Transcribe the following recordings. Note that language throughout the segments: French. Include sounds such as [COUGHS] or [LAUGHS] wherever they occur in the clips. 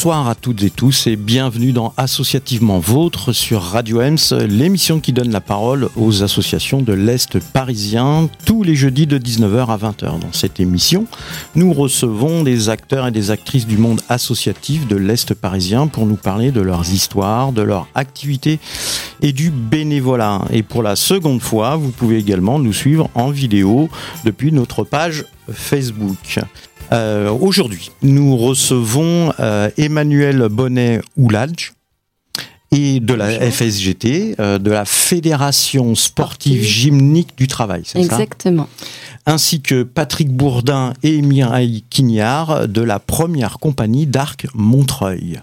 Bonsoir à toutes et tous et bienvenue dans Associativement Vôtre sur Radio Ems, l'émission qui donne la parole aux associations de l'Est parisien tous les jeudis de 19h à 20h. Dans cette émission, nous recevons des acteurs et des actrices du monde associatif de l'Est parisien pour nous parler de leurs histoires, de leurs activités et du bénévolat. Et pour la seconde fois, vous pouvez également nous suivre en vidéo depuis notre page Facebook. Euh, aujourd'hui, nous recevons euh, Emmanuel Bonnet-Ouladj et de la FSGT, euh, de la Fédération sportive gymnique du travail, c'est ça? Exactement. Ainsi que Patrick Bourdin et Mireille Quignard de la première compagnie d'Arc Montreuil.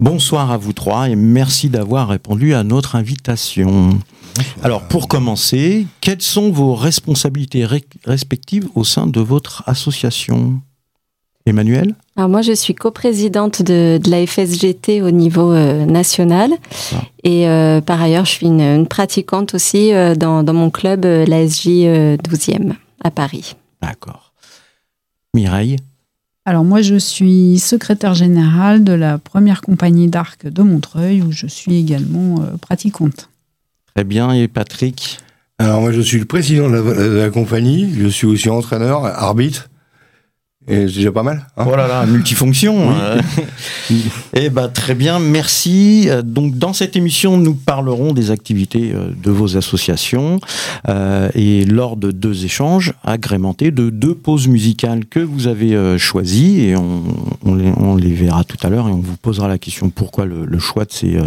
Bonsoir à vous trois et merci d'avoir répondu à notre invitation. Alors pour commencer, quelles sont vos responsabilités respectives au sein de votre association? Emmanuel? Alors moi je suis coprésidente de, de la FSGT au niveau euh, national ah. et euh, par ailleurs je suis une, pratiquante aussi euh, dans, dans, mon club l'ASJ 12e à Paris. D'accord. Mireille? Alors moi, je suis secrétaire générale de la première compagnie d'arc de Montreuil, où je suis également pratiquante. Très bien. Et Patrick? Alors moi, je suis le président de la, compagnie. Je suis aussi entraîneur, arbitre. Et c'est déjà pas mal. Hein oh là multifonction. [LAUGHS] eh ben très bien, merci. Donc dans cette émission, nous parlerons des activités euh, de vos associations euh, et lors de deux échanges agrémentés de deux pauses musicales que vous avez euh, choisies et on, on, les, verra tout à l'heure et on vous posera la question pourquoi le, le choix de ces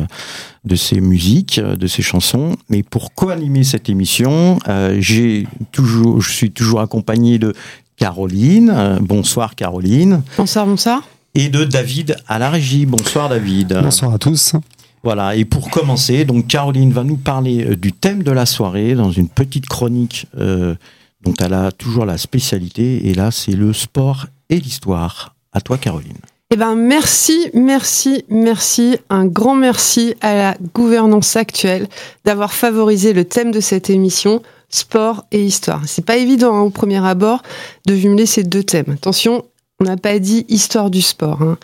de ces musiques, de ces chansons. Mais pour co-animer cette émission, j'ai toujours, je suis toujours accompagné de Caroline. Bonsoir Caroline. Bonsoir, bonsoir. Et de David à la régie. Bonsoir David. Bonsoir à tous. Voilà, et pour commencer, donc Caroline va nous parler euh, du thème de la soirée dans une petite chronique euh, dont elle a toujours la spécialité, et là c'est le sport et l'histoire. À toi Caroline. Eh ben merci, merci, merci, un grand merci à la gouvernance actuelle d'avoir favorisé le thème de cette émission sport et histoire. C'est pas évident hein, au premier abord de jumeler ces deux thèmes. Attention, on n'a pas dit histoire du sport. Hein.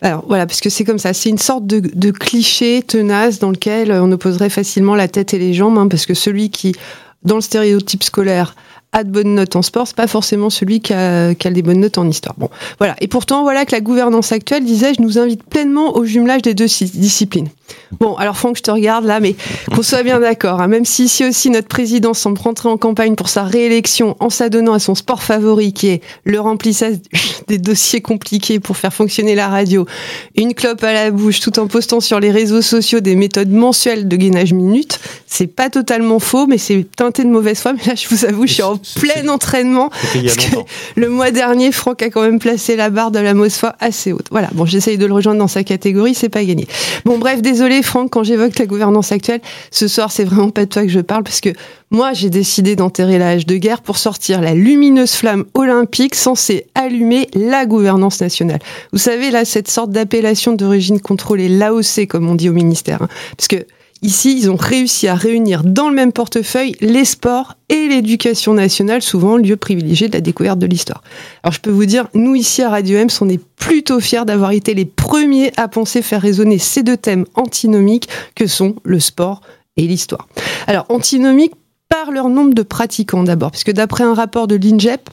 Alors voilà, parce que c'est comme ça, c'est une sorte de, cliché tenace dans lequel on opposerait facilement la tête et les jambes, hein, parce que celui qui, dans le stéréotype scolaire, a de bonnes notes en sport, c'est pas forcément celui qui a, des bonnes notes en histoire. Bon, voilà. Et pourtant, voilà que la gouvernance actuelle, disais-je, nous invite pleinement au jumelage des deux disciplines. Bon, alors Franck, je te regarde là, mais qu'on soit bien d'accord. Hein, même si ici aussi notre président semble rentrer en campagne pour sa réélection en s'adonnant à son sport favori, qui est le remplissage [LAUGHS] des dossiers compliqués pour faire fonctionner la radio, une clope à la bouche, tout en postant sur les réseaux sociaux des méthodes mensuelles de gainage minute, c'est pas totalement faux, mais c'est teinté de mauvaise foi. Mais là, je vous avoue, je suis en plein entraînement. le mois dernier, Franck a quand même placé la barre de la foi assez haute. Voilà. Bon, j'essaye de le rejoindre dans sa catégorie, c'est pas gagné. Bon, bref, désolé Franck, quand j'évoque la gouvernance actuelle, ce soir, c'est vraiment pas de toi que je parle parce que moi, j'ai décidé d'enterrer la hache de guerre pour sortir la lumineuse flamme olympique censée allumer la gouvernance nationale. Vous savez, là, cette sorte d'appellation d'origine contrôlée, l'AOC, comme on dit au ministère. Hein. parce que Ici, ils ont réussi à réunir dans le même portefeuille les sports et l'éducation nationale, souvent lieu privilégié de la découverte de l'histoire. Alors je peux vous dire, nous ici à Radio M, on est plutôt fiers d'avoir été les premiers à penser faire résonner ces deux thèmes antinomiques que sont le sport et l'histoire. Alors antinomiques par leur nombre de pratiquants d'abord, puisque d'après un rapport de l'INJEP,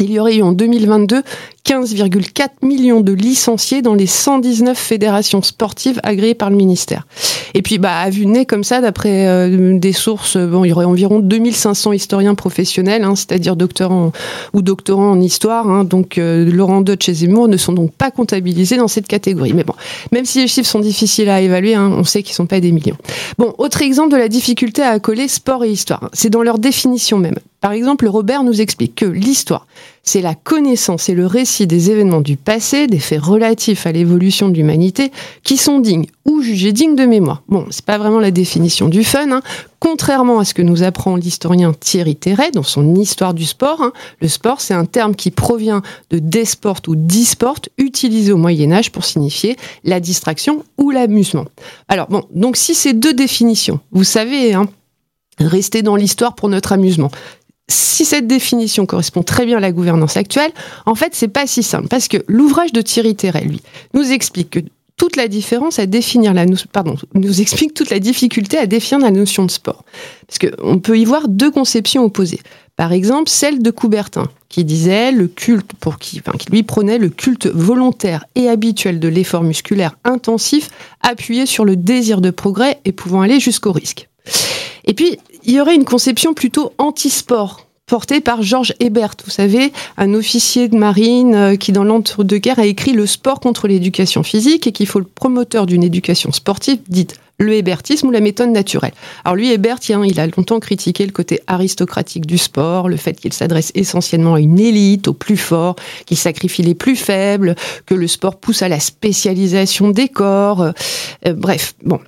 il y aurait eu en 2022 15,4 millions de licenciés dans les 119 fédérations sportives agréées par le ministère. Et puis, bah, à vue nez, comme ça, d'après euh, des sources, bon, il y aurait environ 2500 historiens professionnels, hein, c'est-à-dire doctorants ou doctorants en histoire. Hein, donc, euh, Laurent Deutsch et Zemmour ne sont donc pas comptabilisés dans cette catégorie. Mais bon, même si les chiffres sont difficiles à évaluer, hein, on sait qu'ils sont pas des millions. Bon, autre exemple de la difficulté à accoler sport et histoire, c'est dans leur définition même. Par exemple, Robert nous explique que l'histoire, c'est la connaissance et le récit des événements du passé, des faits relatifs à l'évolution de l'humanité, qui sont dignes ou jugés dignes de mémoire. Bon, c'est pas vraiment la définition du fun, hein. contrairement à ce que nous apprend l'historien Thierry Terret dans son Histoire du sport. Hein. Le sport, c'est un terme qui provient de desport ou disport, utilisé au Moyen Âge pour signifier la distraction ou l'amusement. Alors bon, donc si ces deux définitions, vous savez, hein, rester dans l'histoire pour notre amusement, si cette définition correspond très bien à la gouvernance actuelle, en fait, c'est pas si simple parce que l'ouvrage de Thierry Terret, lui, nous explique que toute la différence à définir la pardon, nous explique toute la difficulté à définir la notion de sport. Parce qu'on peut y voir deux conceptions opposées. Par exemple, celle de Coubertin, qui disait le culte pour qui, enfin, qui lui prenait le culte volontaire et habituel de l'effort musculaire intensif, appuyé sur le désir de progrès et pouvant aller jusqu'au risque. Et puis, il y aurait une conception plutôt anti-sport, portée par Georges Hebert, vous savez, un officier de marine euh, qui, dans l'entre-deux-guerres, a écrit Le sport contre l'éducation physique et qui faut le promoteur d'une éducation sportive dite le hébertisme ou la méthode naturelle. Alors lui, Hébert, il a longtemps critiqué le côté aristocratique du sport, le fait qu'il s'adresse essentiellement à une élite, aux plus forts, qu'il sacrifie les plus faibles, que le sport pousse à la spécialisation des corps. Euh, bref, bon.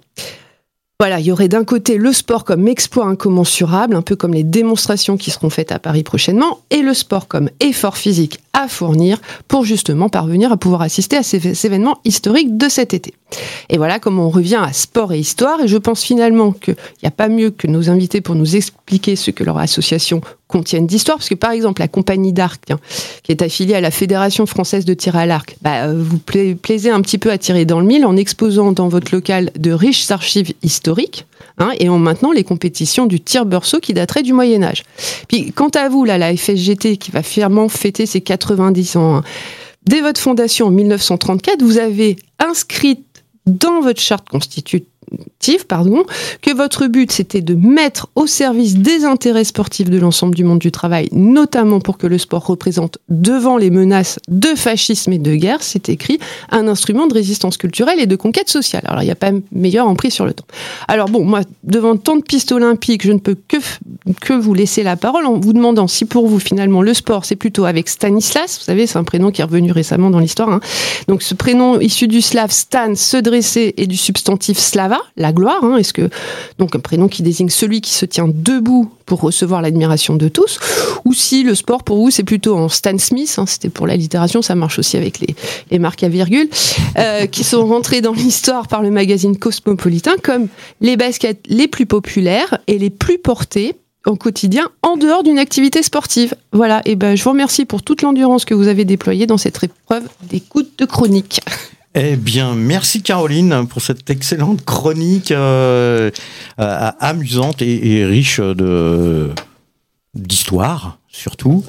Voilà, il y aurait d'un côté le sport comme exploit incommensurable, un peu comme les démonstrations qui seront faites à Paris prochainement, et le sport comme effort physique à fournir pour justement parvenir à pouvoir assister à ces événements historiques de cet été. Et voilà comment on revient à sport et histoire, et je pense finalement qu'il n'y a pas mieux que nos invités pour nous expliquer ce que leur association contiennent d'histoire, parce que par exemple la compagnie d'arc, qui est affiliée à la Fédération française de tir à l'arc, bah, euh, vous plaisez un petit peu à tirer dans le mille en exposant dans votre local de riches archives historiques, hein, et en maintenant les compétitions du tir berceau qui dateraient du Moyen Âge. Puis quant à vous, là, la FSGT qui va fièrement fêter ses 90 ans, hein, dès votre fondation en 1934, vous avez inscrit dans votre charte constitutive que votre but c'était de mettre au service des intérêts sportifs de l'ensemble du monde du travail, notamment pour que le sport représente devant les menaces de fascisme et de guerre, c'est écrit, un instrument de résistance culturelle et de conquête sociale. Alors il n'y a pas meilleur en prix sur le temps. Alors bon, moi, devant tant de pistes olympiques, je ne peux que, que vous laisser la parole en vous demandant si pour vous finalement le sport c'est plutôt avec Stanislas, vous savez c'est un prénom qui est revenu récemment dans l'histoire, hein. donc ce prénom issu du slave Stan, se dresser et du substantif slava, la gloire. Hein, Est-ce que donc un prénom qui désigne celui qui se tient debout pour recevoir l'admiration de tous, ou si le sport pour vous c'est plutôt en Stan Smith, hein, c'était pour la littération, ça marche aussi avec les, les marques à virgule, euh, qui sont rentrés dans l'histoire par le magazine Cosmopolitain comme les baskets les plus populaires et les plus portées au quotidien en dehors d'une activité sportive. Voilà, et ben je vous remercie pour toute l'endurance que vous avez déployée dans cette épreuve d'écoute de chronique. Eh bien, merci Caroline pour cette excellente chronique euh, euh, amusante et, riche de d'histoire surtout.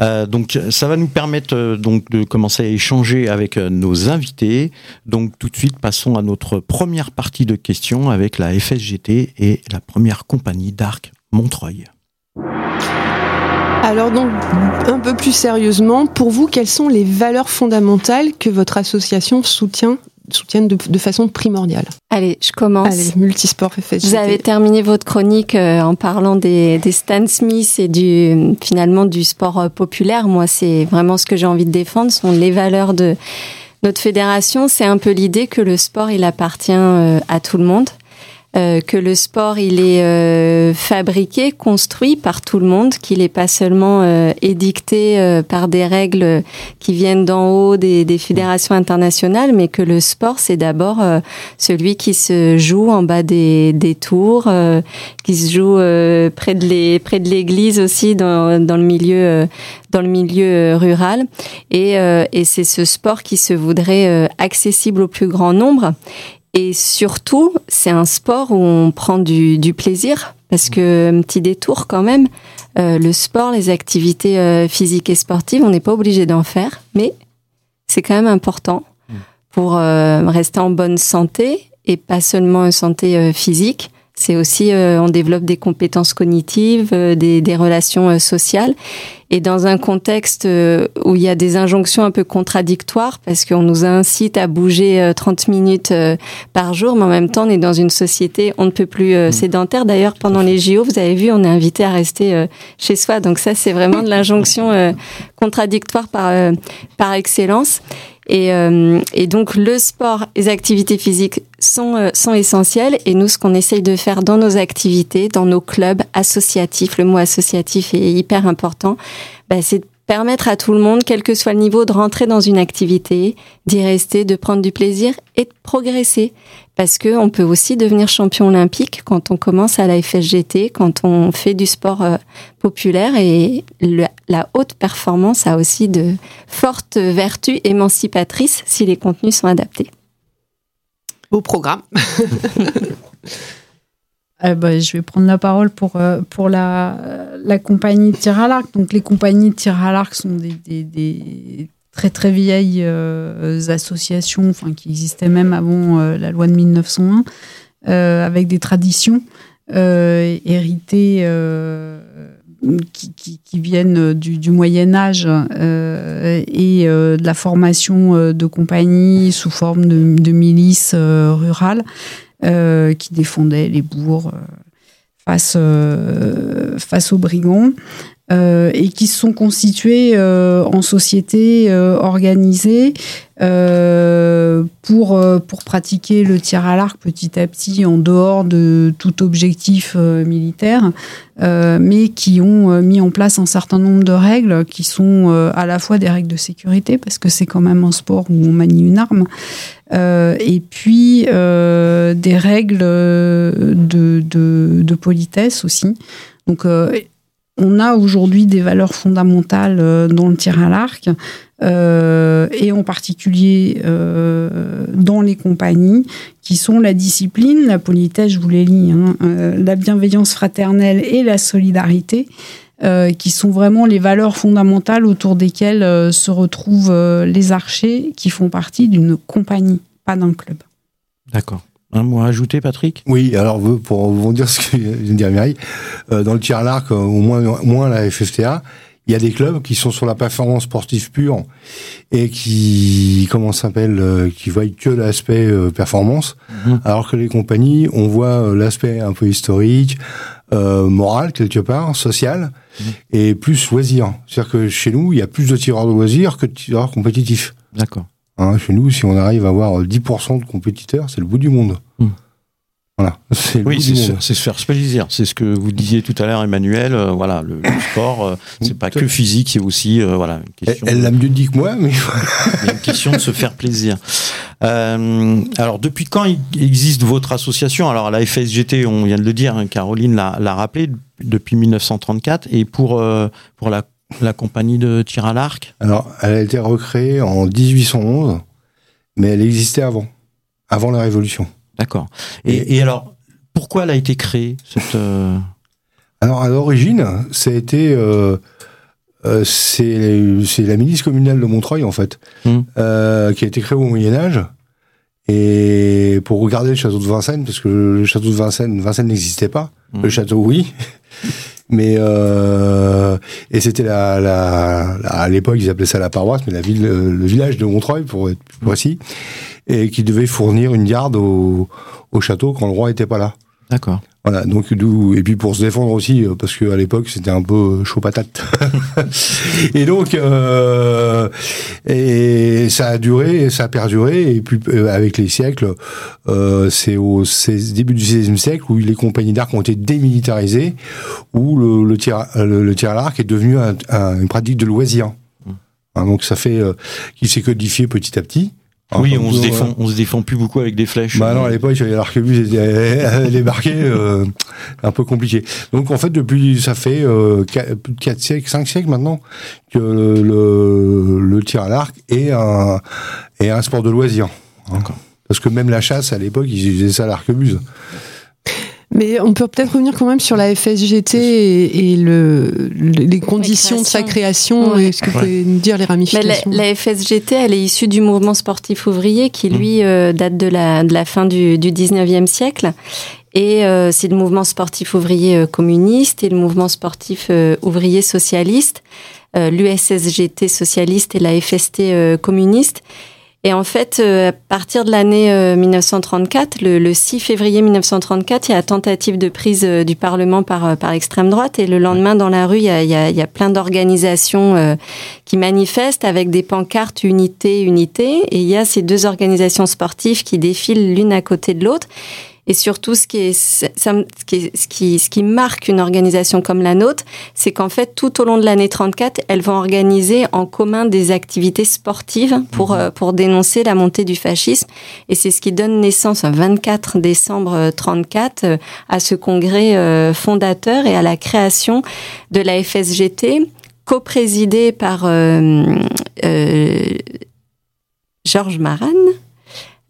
Euh, donc, ça va nous permettre donc de commencer à échanger avec nos invités. Donc, tout de suite, passons à notre première partie de questions avec la FSGT et la première compagnie d'Arc Montreuil. Alors donc, un peu plus sérieusement, pour vous, quelles sont les valeurs fondamentales que votre association soutient soutiennent de, façon primordiale? Allez, je commence. Allez, multisport FSGT. Vous avez terminé votre chronique euh, en parlant des, des Stan Smith et du finalement du sport euh, populaire. Moi, c'est vraiment ce que j'ai envie de défendre, sont les valeurs de notre fédération. C'est un peu l'idée que le sport, il appartient euh, à tout le monde. Euh, que le sport il est euh, fabriqué, construit par tout le monde, qu'il n'est pas seulement euh, édicté par des règles qui viennent d'en haut des, des, fédérations internationales, mais que le sport c'est d'abord celui qui se joue en bas des, des tours, qui se joue près de l'église aussi dans, dans le milieu dans le milieu rural. Et, et c'est ce sport qui se voudrait accessible au plus grand nombre et surtout, c'est un sport où on prend du, plaisir, parce que, un petit détour quand même, euh, le sport, les activités euh, physiques et sportives, on n'est pas obligé d'en faire, mais c'est quand même important mm. pour euh, rester en bonne santé, et pas seulement une santé physique, c'est aussi, euh, on développe des compétences cognitives, euh, des, des, relations euh, sociales. Et dans un contexte où il y a des injonctions un peu contradictoires, parce qu'on nous incite à bouger 30 minutes par jour, mais en même temps, on est dans une société, on ne peut plus mmh. sédentaire. D'ailleurs, pendant les JO, vous avez vu, on est invité à rester chez soi. Donc ça, c'est vraiment de l'injonction contradictoire par, par excellence. Et, euh, et, donc le sport, les activités physiques sont, euh, sont essentielles. Et nous, ce qu'on essaye de faire dans nos activités, dans nos clubs associatifs, le mot associatif est hyper important, bah, c'est permettre à tout le monde, quel que soit le niveau, de rentrer dans une activité, d'y rester, de prendre du plaisir et de progresser. Parce que on peut aussi devenir champion olympique quand on commence à la FSGT, quand on fait du sport euh, populaire et la haute performance a aussi de fortes vertus émancipatrices si les contenus sont adaptés. Au programme. [LAUGHS] Eh ben, je vais prendre la parole pour, euh, pour la, la compagnie tir à l'arc. Donc, les compagnies tir à l'arc sont des, des, très très vieilles euh, associations qui existaient même avant euh, la loi de 1901, avec des traditions héritées qui, viennent du, du Moyen Âge et de la formation de compagnies sous forme de, milices rurales. Euh, qui défendait les bourgs euh, face, euh, face aux brigands. Et qui se sont constitués en sociétés organisées pour, pour pratiquer le tir à l'arc petit à petit en dehors de tout objectif militaire, mais qui ont mis en place un certain nombre de règles qui sont à la fois des règles de sécurité, parce que c'est quand même un sport où on manie une arme, euh, et puis euh, des règles de, de, de, politesse aussi. Donc euh, on a aujourd'hui des valeurs fondamentales dans le tir à l'arc, euh, et en particulier euh, dans les compagnies, qui sont la discipline, la politesse, je vous dit, hein, la bienveillance fraternelle et la solidarité. Euh, qui sont vraiment les valeurs fondamentales autour desquelles euh, se retrouvent euh, les archers qui font partie d'une compagnie, pas d'un club. D'accord. Un mot à ajouter, Patrick? Oui, alors pour vous dire [LAUGHS] ce que vient de dire Mireille, dans le tir à l'arc, au moins, moins la FFTA, il y a des clubs qui sont sur la performance sportive pure et qui, comment s'appelle, qui voient que l'aspect performance, mhm. alors que les compagnies, on voit l'aspect un peu historique, euh, moral quelque part, social, mmh. et plus loisir. C'est-à-dire que chez nous, il y a plus de tireurs de loisirs que de tireurs compétitifs. D'accord. Hein, chez nous, si on arrive à avoir 10% de compétiteurs, c'est le bout du monde. Mmh. Voilà. [LAUGHS] Oui, c'est se, faire plaisir. C'est ce que vous disiez tout à l'heure, Emmanuel. Euh, voilà, le, [COUGHS] sport, euh, c'est pas que physique, c'est aussi euh, voilà. Une question elle l'a mieux dit que moi, mais [LAUGHS] il y a une question de se faire plaisir. alors, depuis quand existe votre association? Alors, la FSGT, on vient de le dire, hein, Caroline l'a rappelé, depuis 1934, et pour pour la, la compagnie de tir à l'arc. Alors, elle a été recréée en 1811, mais elle existait avant, avant la Révolution. D'accord. Et, alors, pourquoi elle a été créée cette euh, Alors à l'origine, ça a été euh, euh, c'est la milice communale de Montreuil en fait, hmm. qui a été créée au Moyen Âge. Et pour regarder le château de Vincennes, parce que le château de Vincennes, Vincennes n'existait pas. Hmm. Le château, oui. Mais et c'était la, la, à l'époque ils appelaient ça la paroisse, mais la ville, le village de Montreuil pour être précis et qui devait fournir une garde au, au château quand le roi était pas là. D'accord. Voilà, donc et puis pour se défendre aussi euh, parce qu'à l'époque c'était un peu chaud patate. [LAUGHS] et donc euh, et ça a duré, ça a perduré et puis euh, avec les siècles, euh, c'est au début du XVIe siècle où les compagnies d'arc ont été démilitarisées, où le, le tir le, tir à l'arc est devenu un, une pratique de loisir. Mmh. Hein, donc ça fait euh, qui s'est codifié petit à petit. Ah, oui, on se défend, on se défend plus beaucoup avec des flèches. Bah non, à l'époque, l'arquebuse était débarqué, euh, un peu compliqué. Donc en fait, depuis, ça fait euh, 4, siècles, 5 siècles maintenant que le, le, tir à l'arc est un, est un sport de loisir. Hein. Parce que même la chasse, à l'époque, ils faisaient ça à l'arquebuse. Mais on peut peut-être revenir quand même sur la FSGT et, le, les conditions de sa création. Est-ce que vous pouvez nous dire les ramifications la, FSGT, elle est issue du mouvement sportif ouvrier qui, lui, mmh. euh, date de la, de la fin du, du 19e siècle. Et euh, c'est le mouvement sportif ouvrier euh, communiste et le mouvement sportif ouvrier socialiste, l'USSGT socialiste et la FST communiste. Et en fait, euh, à partir de l'année 1934, euh, le, 6 février 1934, il y a la tentative de prise euh, du Parlement par, par l'extrême droite. Et le lendemain, dans la rue, il y a, il y a, plein d'organisations qui manifestent avec des pancartes unité, unité. Et il y a ces deux organisations sportives qui défilent l'une à côté de l'autre. Et surtout, ce qui, est, ce, qui ce, qui, ce qui marque une organisation comme la nôtre, c'est qu'en fait, tout au long de l'année 34, elles vont organiser en commun des activités sportives pour, mhm. euh, pour dénoncer la montée du fascisme. Et c'est ce qui donne naissance, le 24 décembre 34, euh, à ce congrès euh, fondateur et à la création de la FSGT, coprésidée par Georges Maran, euh,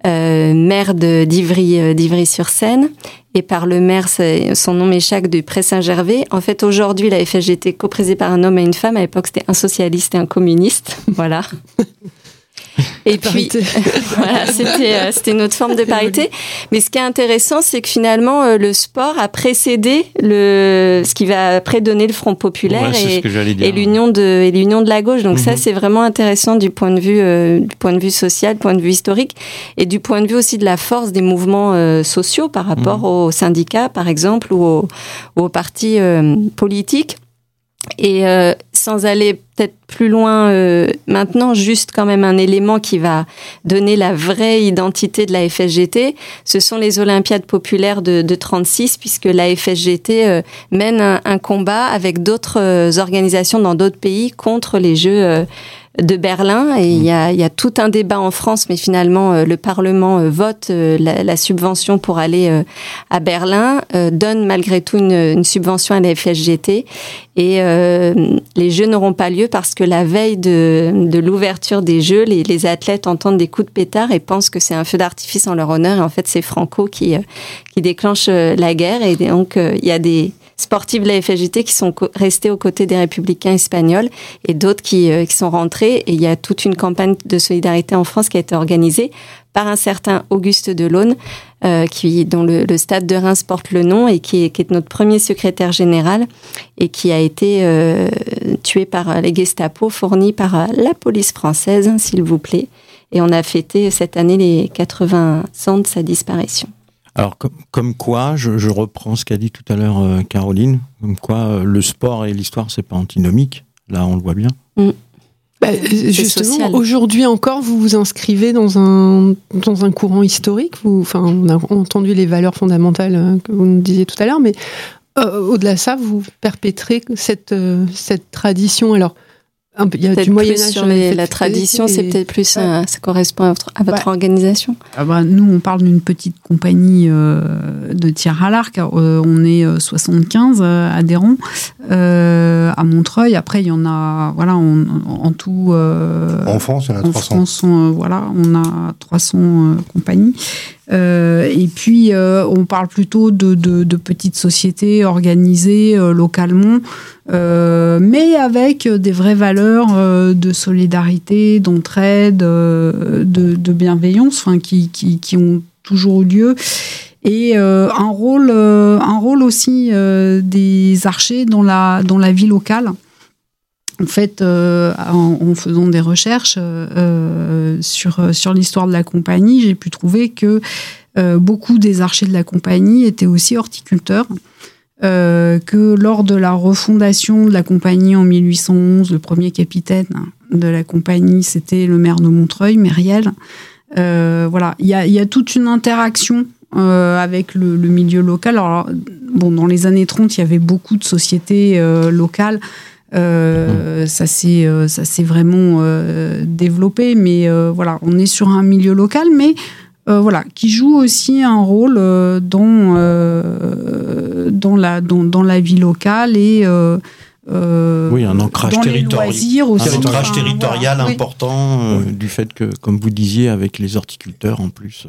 maire d'Ivry euh, d'Ivry-sur-Seine et par le maire, son nom m'échappe, du Pré-Saint-Gervais. En fait, aujourd'hui, la FSGT coprésidée par un homme et une femme. À l'époque, c'était un socialiste et un communiste. [LAUGHS] Voilà. Et puis, [LAUGHS] voilà, c'était, euh, c'était une autre forme de parité. Mais ce qui est intéressant, c'est que finalement, euh, le sport a précédé le, ce qui va après donner le Front populaire et, et l'union de, et l'union de la gauche. Donc ça, mhm. c'est vraiment intéressant du point de vue, euh, du point de vue social, du point de vue historique et du point de vue aussi de la force des mouvements sociaux par rapport mhm. aux syndicats, par exemple, ou aux, aux partis politiques. Et euh, sans aller peut-être plus loin euh, maintenant, juste quand même un élément qui va donner la vraie identité de la FSGT, ce sont les Olympiades populaires de, de 36, puisque la FSGT euh, mène un, un, combat avec d'autres organisations dans d'autres pays contre les Jeux de Berlin et il y, a, y, a, tout un débat en France, mais finalement euh, le Parlement euh, vote euh, la, subvention pour aller à Berlin, donne malgré tout une, une, subvention à la FSGT et les Jeux n'auront pas lieu parce que la veille de, de l'ouverture des Jeux, les, les, athlètes entendent des coups de pétard et pensent que c'est un feu d'artifice en leur honneur et en fait c'est Franco qui, qui déclenche la guerre et donc il y a des sportifs de la FSGT qui sont restés aux côtés des républicains espagnols et d'autres qui, euh, qui sont rentrés. Et il y a toute une campagne de solidarité en France qui a été organisée par un certain Auguste Delaune, euh, qui, dont le, le, stade de Reims porte le nom et qui est, qui est, notre premier secrétaire général et qui a été euh, tué par les Gestapo, fourni par la police française, s'il vous plaît. Et on a fêté cette année les 80 ans de sa disparition. Alors, comme, quoi, je, reprends ce qu'a dit tout à l'heure euh, Caroline, comme quoi euh, le sport et l'histoire, c'est pas antinomique. Là, on le voit bien. Mm. Bah, justement, aujourd'hui encore, vous vous inscrivez dans un, dans un courant historique. Vous, enfin, on a entendu les valeurs fondamentales euh, que vous nous disiez tout à l'heure, mais au-delà de ça, vous perpétrez cette, cette tradition. Alors, il y a du Moyen Âge sur la tradition, c'est peut-être plus ça correspond à votre, à votre organisation. Ah bah, nous, on parle d'une petite compagnie euh, de tir à l'arc. Euh, on est 75 euh, adhérents à Montreuil. Après, il y en a, voilà, en tout. en France, il y en a 300. France, voilà, on a 300 compagnies. Euh, et puis, euh, on parle plutôt de, de, de petites sociétés organisées euh, localement, mais avec des vraies valeurs de solidarité, d'entraide, de, de, bienveillance, enfin, qui, qui, qui, ont toujours eu lieu. Et un, rôle, un rôle aussi des archers dans la, dans la vie locale en fait, euh, en, faisant des recherches euh, sur, sur l'histoire de la compagnie, j'ai pu trouver que euh, beaucoup des archers de la compagnie étaient aussi horticulteurs. que lors de la refondation de la compagnie en 1811, le premier capitaine de la compagnie, c'était le maire de Montreuil, Mériel. voilà, il y a, y a, toute une interaction avec le, le, milieu local. Alors, bon, dans les années 30, il y avait beaucoup de sociétés locales euh, mmh. Ça s'est euh, ça s'est vraiment euh, développé, mais voilà, on est sur un milieu local, mais voilà, qui joue aussi un rôle dans dans la dans, dans, la vie locale et oui, un ancrage territorial, un ancrage territorial important du fait que, comme vous disiez, avec les horticulteurs en plus.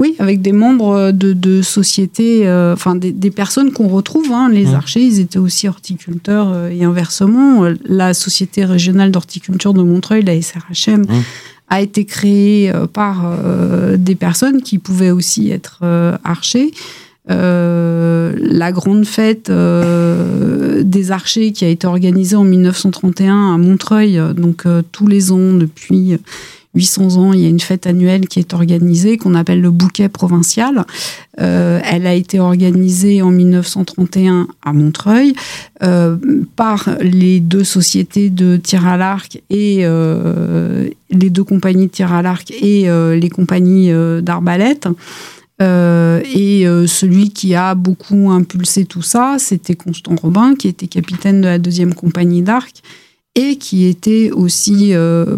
Oui, avec des membres de, de sociétés, euh, enfin des, des, personnes qu'on retrouve. Hein, les mmh. archers, ils étaient aussi horticulteurs euh, et inversement. La Société régionale d'horticulture de Montreuil, la SRHM, mmh. a été créée euh, par des personnes qui pouvaient aussi être archers. la grande fête des archers qui a été organisée en 1931 à Montreuil, donc tous les ans depuis 800 ans, il y a une fête annuelle qui est organisée, qu'on appelle le bouquet provincial. Euh, elle a été organisée en 1931 à Montreuil euh, par les deux sociétés de tir à l'arc et euh, les deux compagnies de tir à l'arc et les compagnies d'arbalète. et celui qui a beaucoup impulsé tout ça, c'était Constant Robin, qui était capitaine de la deuxième compagnie d'Arc et qui était aussi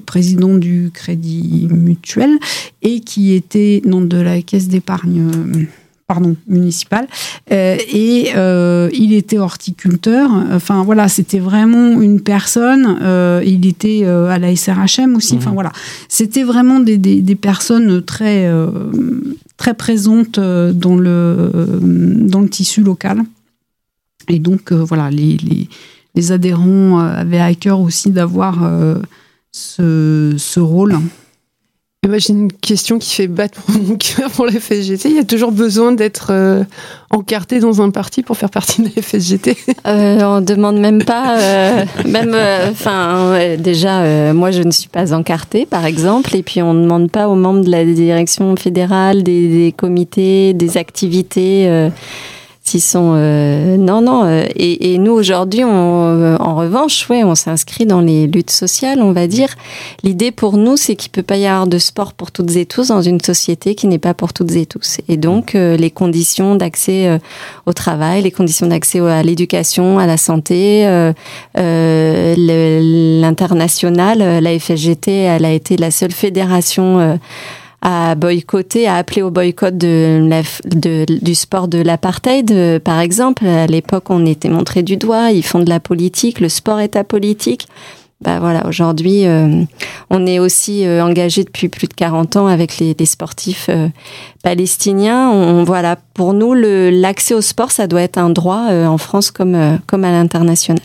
président du Crédit Mutuel et qui était non de la Caisse d'épargne pardon, municipal. Euh, et euh, il était horticulteur. Enfin voilà, c'était vraiment une personne. Euh, il était à la SRHM aussi. Enfin mhm. voilà, c'était vraiment des, des, personnes très très présentes dans le dans le tissu local. Et donc voilà, les, les, les, adhérents avaient à cœur aussi d'avoir ce, ce rôle. Moi, j'ai une question qui fait battre [LAUGHS] mon cœur pour la FSGT. Il y a toujours besoin d'être euh, encarté dans un parti pour faire partie de la FSGT euh, On demande même pas. Euh, [LAUGHS] même, euh, enfin, déjà, moi, je ne suis pas encartée, par exemple, et puis on ne demande pas aux membres de la direction fédérale des, des comités, des activités sont euh, non non euh, et, nous aujourd'hui euh, en revanche ouais on s'inscrit dans les luttes sociales on va dire. L'idée pour nous c'est qu'il peut pas y avoir de sport pour toutes et tous dans une société qui n'est pas pour toutes et tous. Et donc les conditions d'accès au travail les conditions d'accès à l'éducation à la santé l'international la FSGT elle a été la seule fédération à boycotter, à appeler au boycott de, de du sport de l'apartheid, euh, par exemple. À l'époque, on était montré du doigt, ils font de la politique, le sport est apolitique. Bah voilà, aujourd'hui, euh, on est aussi euh, engagé depuis plus de 40 ans avec les, les sportifs palestiniens. On, voilà, pour nous, l'accès au sport, ça doit être un droit en France comme, comme à l'international.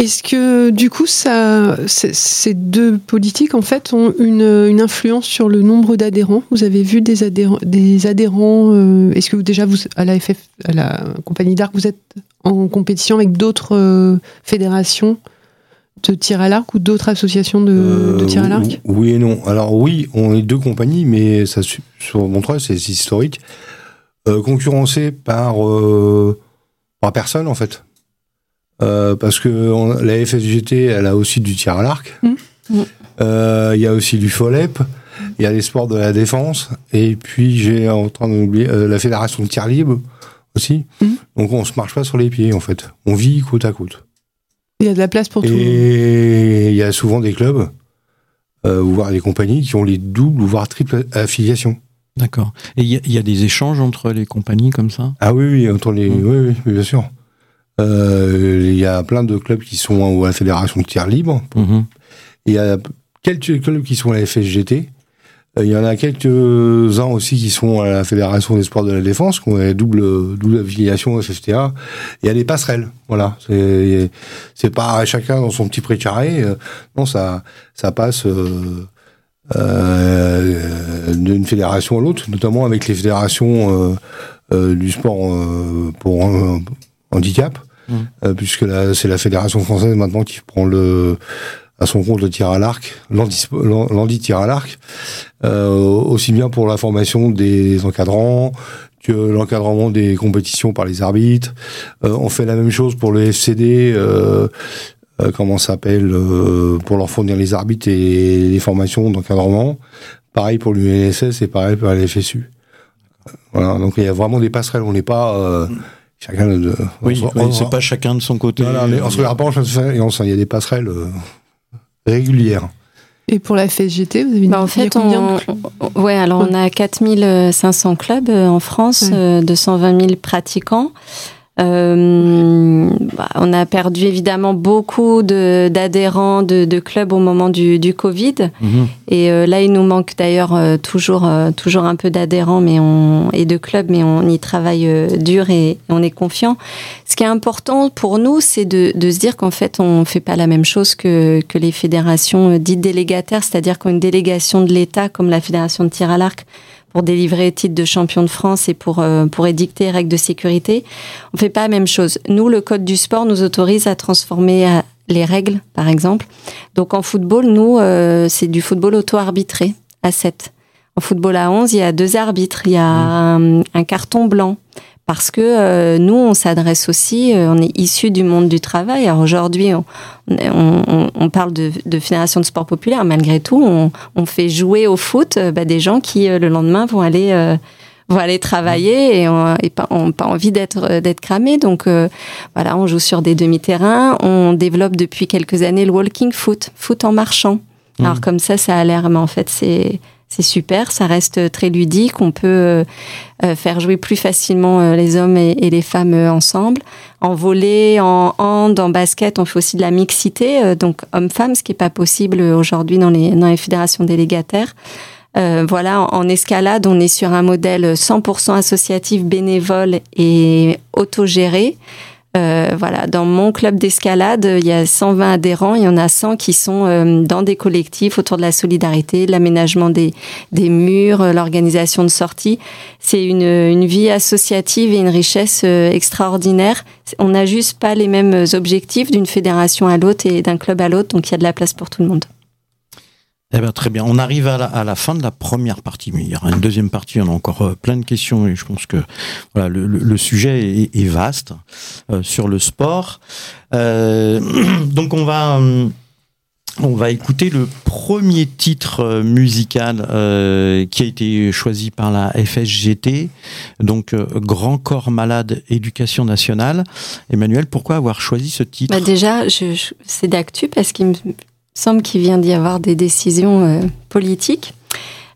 Est-ce que du coup, ça, ces deux politiques en fait ont une, une influence sur le nombre d'adhérents? Vous avez vu des adhérents, des adhérents euh, Est-ce que vous, déjà vous à la FF, à la compagnie d'arc, vous êtes en compétition avec d'autres euh, fédérations de tir à l'arc ou d'autres associations de, de, tir à l'arc? euh, Oui et non. Alors oui, on est deux compagnies, mais ça sur Montreuil, c'est historique, concurrencé par par personne en fait. Euh, parce que la FSGT, elle a aussi du tir à l'arc. Mmh. Mmh. Euh, il y a aussi du FOLEP. Il y a les sports de la défense. Et puis, j'ai en train d'oublier euh, la fédération de tir libre aussi. Mmh. Donc, on se marche pas sur les pieds, en fait. On vit côte à côte. Il y a de la place pour tout. Et il y a souvent des clubs, euh, voire des compagnies qui ont les doubles, voire triples affiliations. D'accord. Et il y, a des échanges entre les compagnies comme ça? Ah oui, oui, entre les, oui, oui, bien sûr. Euh, il y a plein de clubs qui sont à la fédération de tir libre. Mhm. Il y a quelques clubs qui sont à la FSGT. Euh, il y en a quelques-uns aussi qui sont à la Fédération des sports de la défense, qui ont une double, double affiliation FFTA. Il y a des passerelles, voilà. C'est pas chacun dans son petit pré carré. Euh, non, ça, ça passe euh, d'une fédération à l'autre, notamment avec les fédérations du sport pour handicap. Euh, puisque c'est la fédération française maintenant qui prend le à son compte le tir à l'arc, l'Andy tir à l'arc, euh, aussi bien pour la formation des encadrants que l'encadrement des compétitions par les arbitres. Euh, on fait la même chose pour le FCD, euh, euh, comment s'appelle, pour leur fournir les arbitres et les formations d'encadrement. Pareil pour l'UNSS et pareil pour la FSU. Voilà, donc il y a vraiment des passerelles. On n'est pas Chacun de. Oui, c'est pas chacun de son côté. Non, non, on se regarde pas en et on il y a des passerelles euh, régulières. Et pour la FSGT, vous avez bah en fait, combien on, Ouais, alors on a 4500 clubs euh, en France, 220 000 euh, pratiquants. Euh, bah, on a perdu évidemment beaucoup d'adhérents de, de, clubs au moment du, du Covid. Mhm. Et euh, là, il nous manque d'ailleurs euh, toujours, toujours un peu d'adhérents mais on, et de clubs, mais on y travaille dur et, on est confiant. Ce qui est important pour nous, c'est de, de, se dire qu'en fait, on fait pas la même chose que, que les fédérations dites délégataires, c'est-à-dire qu'une délégation de l'État, comme la fédération de tir à l'arc, pour délivrer titre de champion de France et pour, euh, pour édicter règles de sécurité. On fait pas la même chose. Nous, le code du sport nous autorise à transformer euh, les règles, par exemple. Donc en football, nous, euh, c'est du football auto-arbitré à 7. En football à 11, il y a deux arbitres. Il y a mmh. un, carton blanc parce que euh, nous, on s'adresse aussi, euh, on est issu du monde du travail. Alors aujourd'hui, on, on, on, parle de, de, fédération de sport populaire. Malgré tout, on, on fait jouer au foot euh, bah, des gens qui, le lendemain, vont aller vont aller travailler et on pas, envie d'être d'être cramé. Donc voilà, on joue sur des demi-terrains. On développe depuis quelques années le walking foot, foot en marchant. Mmh. Alors comme ça, ça a l'air, mais en fait c'est c'est super, ça reste très ludique, on peut euh, euh, faire jouer plus facilement euh, les hommes et, les femmes ensemble. En volley, en hand, en basket, on fait aussi de la mixité, donc hommes-femmes, ce qui n'est pas possible aujourd'hui dans les, dans les fédérations délégataires. voilà, en, escalade, on est sur un modèle 100% associatif, bénévole et autogéré. Euh, voilà, dans mon club d'escalade, il y a 120 adhérents, il y en a 100 qui sont euh, dans des collectifs autour de la solidarité, l'aménagement des, des murs, euh, l'organisation de sorties. C'est une, une vie associative et une richesse extraordinaire. On n'a juste pas les mêmes objectifs d'une fédération à l'autre et d'un club à l'autre, donc il y a de la place pour tout le monde. Eh bien, très bien. On arrive à la, fin de la première partie, mais il y aura une deuxième partie. On a encore euh, plein de questions et je pense que voilà, le, sujet est, vaste euh, sur le sport. Euh, [CLEARS THROAT] donc, on va. Euh, on va écouter le premier titre musical euh, qui a été choisi par la FSGT, donc Grand Corps Malade Éducation Nationale. Emmanuel, pourquoi avoir choisi ce titre? Bah Déjà, c'est d'actu parce qu'il me semble qu'il vient d'y avoir des décisions euh, politiques.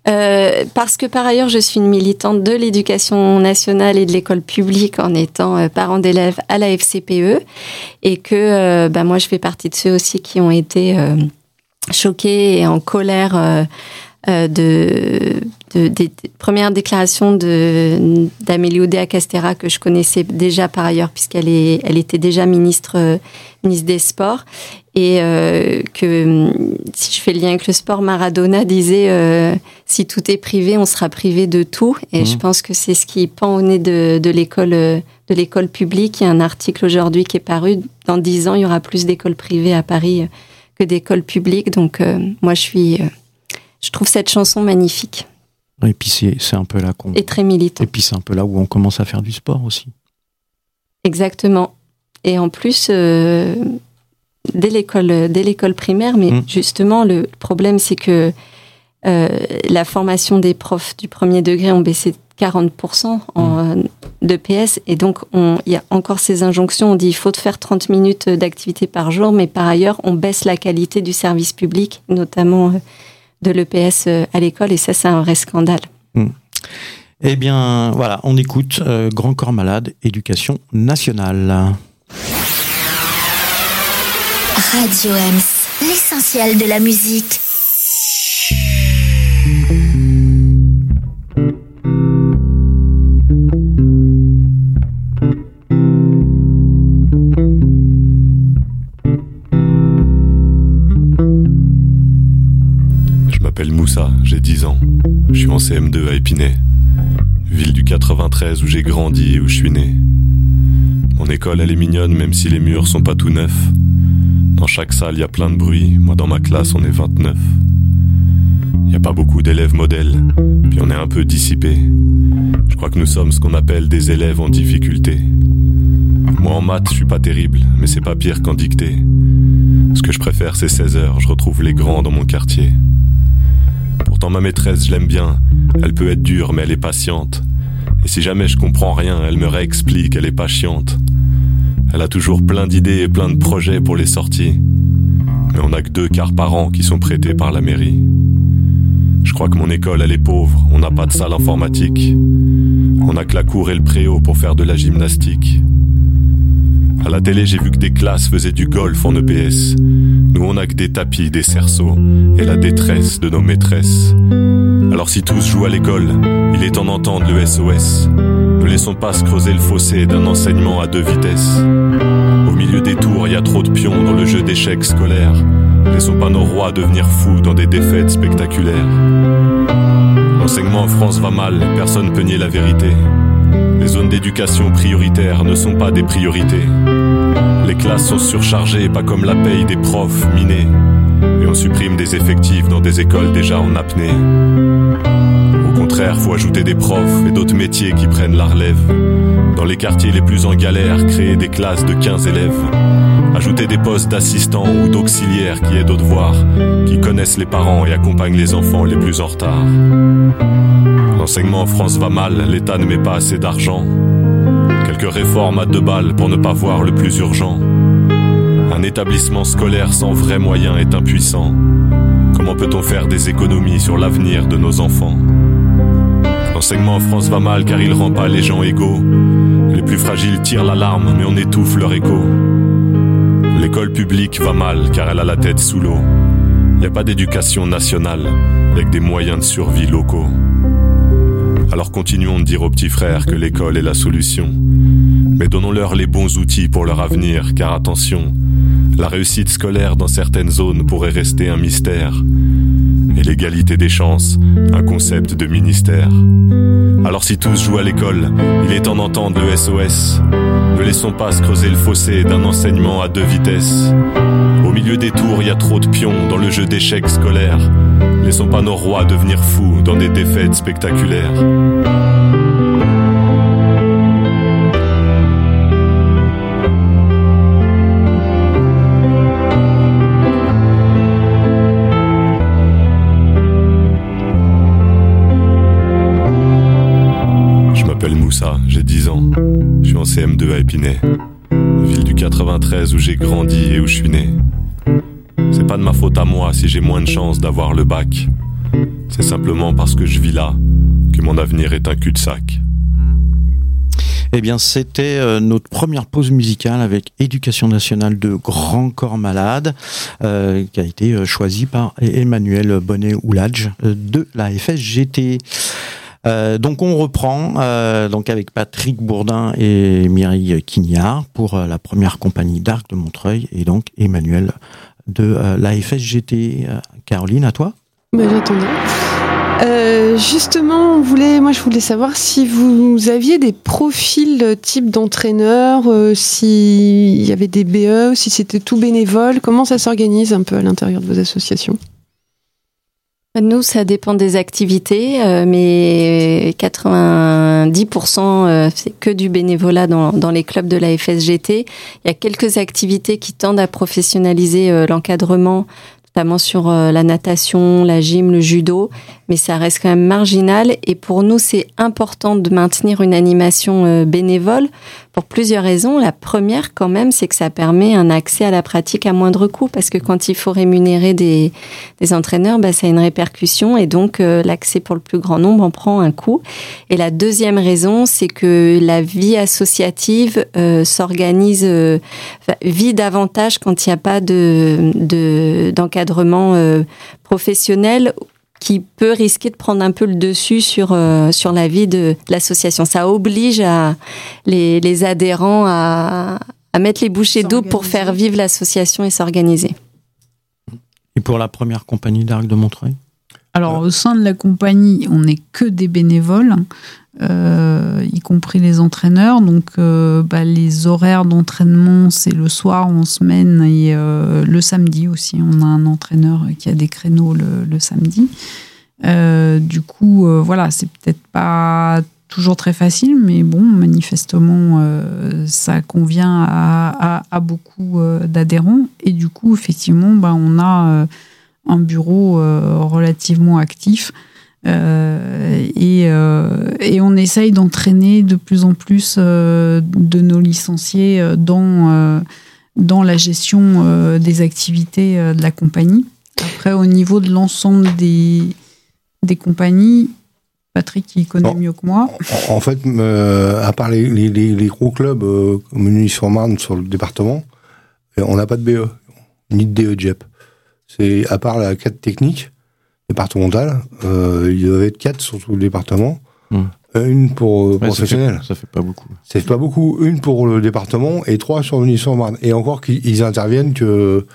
Euh, parce que par ailleurs, je suis une militante de l'éducation nationale et de l'école publique en étant euh, parent d'élèves à la FCPE et que bah, moi, je fais partie de ceux aussi qui ont été choqués et en colère de, de, des premières déclarations d'Amélie Oudéa Castera que je connaissais déjà par ailleurs puisqu'elle est elle était déjà ministre ministre des Sports et euh, que si je fais le lien avec le sport, Maradona disait euh, si tout est privé, on sera privé de tout. Et mmh. je pense que c'est ce qui pend au nez de, de l'école de l'école publique. Il y a un article aujourd'hui qui est paru. Dans dix ans, il y aura plus d'écoles privées à Paris que d'écoles publiques. Donc euh, moi, je suis, euh, je trouve cette chanson magnifique. Et puis c'est un peu là qu'on. Et très militant. Et puis c'est un peu là où on commence à faire du sport aussi. Exactement. Et en plus, euh, dès l'école, dès l'école primaire, mais mmh. justement, le problème, c'est que euh, la formation des profs du premier degré ont baissé de 40% en, mmh. de PS. Et donc, il y a encore ces injonctions. On dit il faut faire 30 minutes d'activité par jour, mais par ailleurs, on baisse la qualité du service public, notamment euh, de l'EPS à l'école. Et ça, c'est un vrai scandale. Mmh. Eh bien, voilà, on écoute Grand Corps Malade, Éducation nationale. Radio Ems, l'essentiel de la musique. Moussa, j'ai 10 ans. Je suis en CM2 à Épinay, ville du 93 où j'ai grandi et où je suis né. Mon école, elle est mignonne, même si les murs sont pas tout neufs. Dans chaque salle, il y a plein de bruit. Moi, dans ma classe, on est 29. Il n'y a pas beaucoup d'élèves modèles, puis on est un peu dissipé. Je crois que nous sommes ce qu'on appelle des élèves en difficulté. Moi, en maths, je suis pas terrible, mais c'est pas pire qu'en dictée. Ce que je préfère, c'est 16 heures. Je retrouve les grands dans mon quartier. Pourtant, ma maîtresse, je l'aime bien. Elle peut être dure, mais elle est patiente. Et si jamais je comprends rien, elle me réexplique, elle est pas chiante. Elle a toujours plein d'idées et plein de projets pour les sorties. Mais on n'a que deux quarts par an qui sont prêtés par la mairie. Je crois que mon école, elle est pauvre, on n'a pas de salle informatique. On a que la cour et le préau pour faire de la gymnastique. À la télé, j'ai vu que des classes faisaient du golf en EPS. Nous, on a que des tapis, des cerceaux et la détresse de nos maîtresses. Alors si tous jouent à l'école, il est temps d'entendre le SOS. Ne laissons pas se creuser le fossé d'un enseignement à deux vitesses. Au milieu des tours, il y a trop de pions dans le jeu d'échecs scolaires. Laissons pas nos rois devenir fous dans des défaites spectaculaires. L'enseignement en France va mal, personne peut nier la vérité. Les zones d'éducation prioritaires ne sont pas des priorités. Les classes sont surchargées, pas comme la paye des profs minés. Et on supprime des effectifs dans des écoles déjà en apnée. Au contraire, faut ajouter des profs et d'autres métiers qui prennent la relève. Dans les quartiers les plus en galère, créer des classes de 15 élèves. Ajouter des postes d'assistants ou d'auxiliaires qui aident aux devoirs, qui connaissent les parents et accompagnent les enfants les plus en retard. L'enseignement en France va mal, l'État ne met pas assez d'argent. Quelques réformes à deux balles pour ne pas voir le plus urgent. Un établissement scolaire sans vrais moyens est impuissant. Comment peut-on faire des économies sur l'avenir de nos enfants? L'enseignement en France va mal car il rend pas les gens égaux. Les plus fragiles tirent l'alarme mais on étouffe leur écho. L'école publique va mal car elle a la tête sous l'eau. Y a pas d'éducation nationale avec des moyens de survie locaux. Alors continuons de dire aux petits frères que l'école est la solution. Mais donnons-leur les bons outils pour leur avenir, car attention, la réussite scolaire dans certaines zones pourrait rester un mystère. Et l'égalité des chances, un concept de ministère. Alors si tous jouent à l'école, il est temps d'entendre le SOS. Ne laissons pas se creuser le fossé d'un enseignement à deux vitesses. Au milieu des tours, il y a trop de pions dans le jeu d'échecs scolaires. Laissons pas nos rois devenir fous dans des défaites spectaculaires. Je m'appelle Moussa, j'ai 10 ans. Je suis en CM2 à Épinay, ville du 93 où j'ai grandi et où je suis né. À moi si j'ai moins de chances d'avoir le bac. C'est simplement parce que je vis là que mon avenir est un cul-de-sac. Eh bien, c'était euh, notre première pause musicale avec Éducation nationale de Grand Corps Malade, euh, qui a été euh, choisie par Emmanuel Bonnet-Ouladj euh, de la FSGT. Donc on reprend donc avec Patrick Bourdin et Mireille Quignard pour la première compagnie d'Arc de Montreuil et donc Emmanuel de euh, la FSGT. Euh, Caroline, à toi Bah, J'attendais. Euh, justement, moi, je voulais savoir si vous aviez des profils type d'entraîneur, euh, s'il y avait des BE, si c'était tout bénévole. Comment ça s'organise un peu à l'intérieur de vos associations? Nous, ça dépend des activités, euh, mais 90% euh, c'est que du bénévolat dans, dans les clubs de la FSGT. Il y a quelques activités qui tendent à professionnaliser euh, l'encadrement, notamment sur euh, la natation, la gym, le judo, mais ça reste quand même marginal. Et pour nous, c'est important de maintenir une animation euh, bénévole pour plusieurs raisons. La première, quand même, c'est que ça permet un accès à la pratique à moindre coût, parce que quand il faut rémunérer des, des entraîneurs, bah, ça a une répercussion, et donc euh, l'accès pour le plus grand nombre en prend un coût. Et la deuxième raison, c'est que la vie associative euh, s'organise, euh, vit davantage quand il n'y a pas de de- d'encadrement professionnel qui peut risquer de prendre un peu le dessus sur euh, sur la vie de l'association. Ça oblige à les, les adhérents à, à mettre les bouchées doubles pour faire vivre l'association et s'organiser. Et pour la première compagnie d'Arc de Montreuil? Alors, au sein de la compagnie, on n'est que des bénévoles, euh, y compris les entraîneurs. Donc, euh, bah, les horaires d'entraînement, c'est le soir en semaine et euh, le samedi aussi. On a un entraîneur qui a des créneaux le, samedi. Du coup, voilà, c'est peut-être pas toujours très facile, mais bon, manifestement, ça convient à, beaucoup d'adhérents. Et du coup, effectivement, bah, on a un bureau relativement actif. Euh, et, euh, et on essaye d'entraîner de plus en plus euh, de nos licenciés dans, dans la gestion des activités de la compagnie. Après, au niveau de l'ensemble des, des compagnies, Patrick, il connaît Bon. mieux que moi. En en fait, à part les, les, gros clubs comme Nuit-sur-Marne sur le département, on n'a pas de BE, ni de DE JEP. C'est à part la 4 technique départementale, euh, il y être 4 sur tout le département, Hmm. Euh, une pour euh, Ouais, ça, professionnel. fait, ça fait pas beaucoup. C'est pas beaucoup, une pour le département et trois sur Nuit-sur-Marne. Et encore qu'ils ils interviennent que,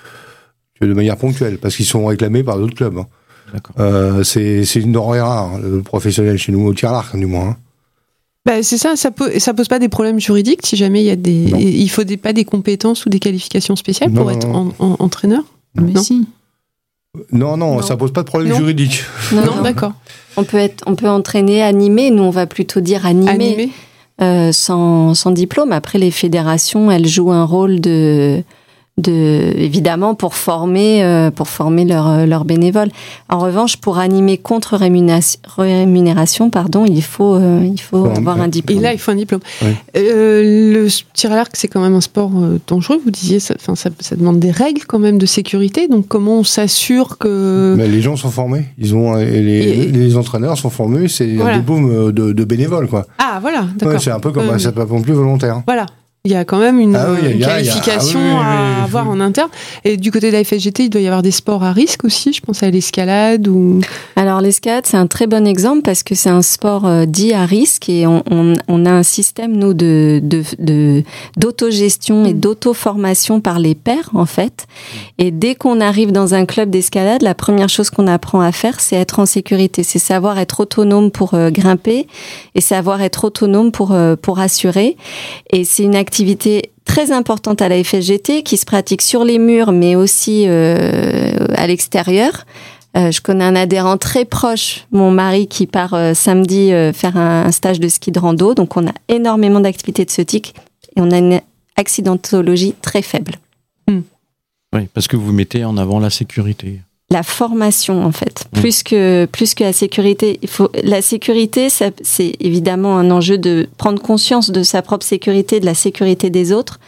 que de manière ponctuelle, parce qu'ils sont réclamés par d'autres clubs. hein. D'accord. Euh, c'est une denrée rare, le professionnel chez nous, au tir à l'arc du moins. hein. Bah, c'est ça, ça, ça pose pas des problèmes juridiques si jamais il y a des, Non. il faut des, pas des compétences ou des qualifications spéciales Non, pour non, être non. en- en- entraîneur? Mais Non. si. Non, non, Non. ça pose pas de problème Non. juridique. Non, Non, non. d'accord. On peut être, on peut entraîner, animer. Nous, on va plutôt dire animer, Animé. euh, sans, sans diplôme. Après, les fédérations, elles jouent un rôle de de, évidemment pour former, euh, pour former leurs leur bénévoles. En revanche, pour animer contre rémunération, pardon, il faut, euh, il faut avoir un diplôme. Et là, il faut un diplôme. Euh, le tir à l'arc, c'est quand même un sport dangereux. Vous disiez, ça, ça, ça, demande des règles quand même de sécurité. Donc, comment on s'assure que Mais les gens sont formés. Ils ont les, les entraîneurs sont formés. C'est un des booms de, de, bénévoles, quoi. Ah, voilà. D'accord. c'est un peu comme un sapeur-pompier volontaire. Voilà. Il y a quand même une, ah qualification à avoir en interne. Et du côté de la FSGT, il doit y avoir des sports à risque aussi. Je pense à l'escalade ou. Alors l'escalade, c'est un très bon exemple parce que c'est un sport euh, dit à risque et on, on, on, a un système nous de d'autogestion de, et mm. d'auto-formation par les pairs en fait. Et dès qu'on arrive dans un club d'escalade, la première chose qu'on apprend à faire, c'est être en sécurité, c'est savoir être autonome pour euh, grimper et savoir être autonome pour euh, pour assurer. Et c'est une activité très importante à la FSGT qui se pratique sur les murs mais aussi euh, à l'extérieur. Euh, je connais un adhérent très proche, mon mari, qui part euh, samedi faire un, stage de ski de rando. Donc on a énormément d'activités de ce type et on a une accidentologie très faible. Hmm. Oui, parce que vous mettez en avant la sécurité la formation en fait. Mm. plus que plus que la sécurité. Il faut la sécurité c'est évidemment un enjeu de prendre conscience de sa propre sécurité de la sécurité des autres.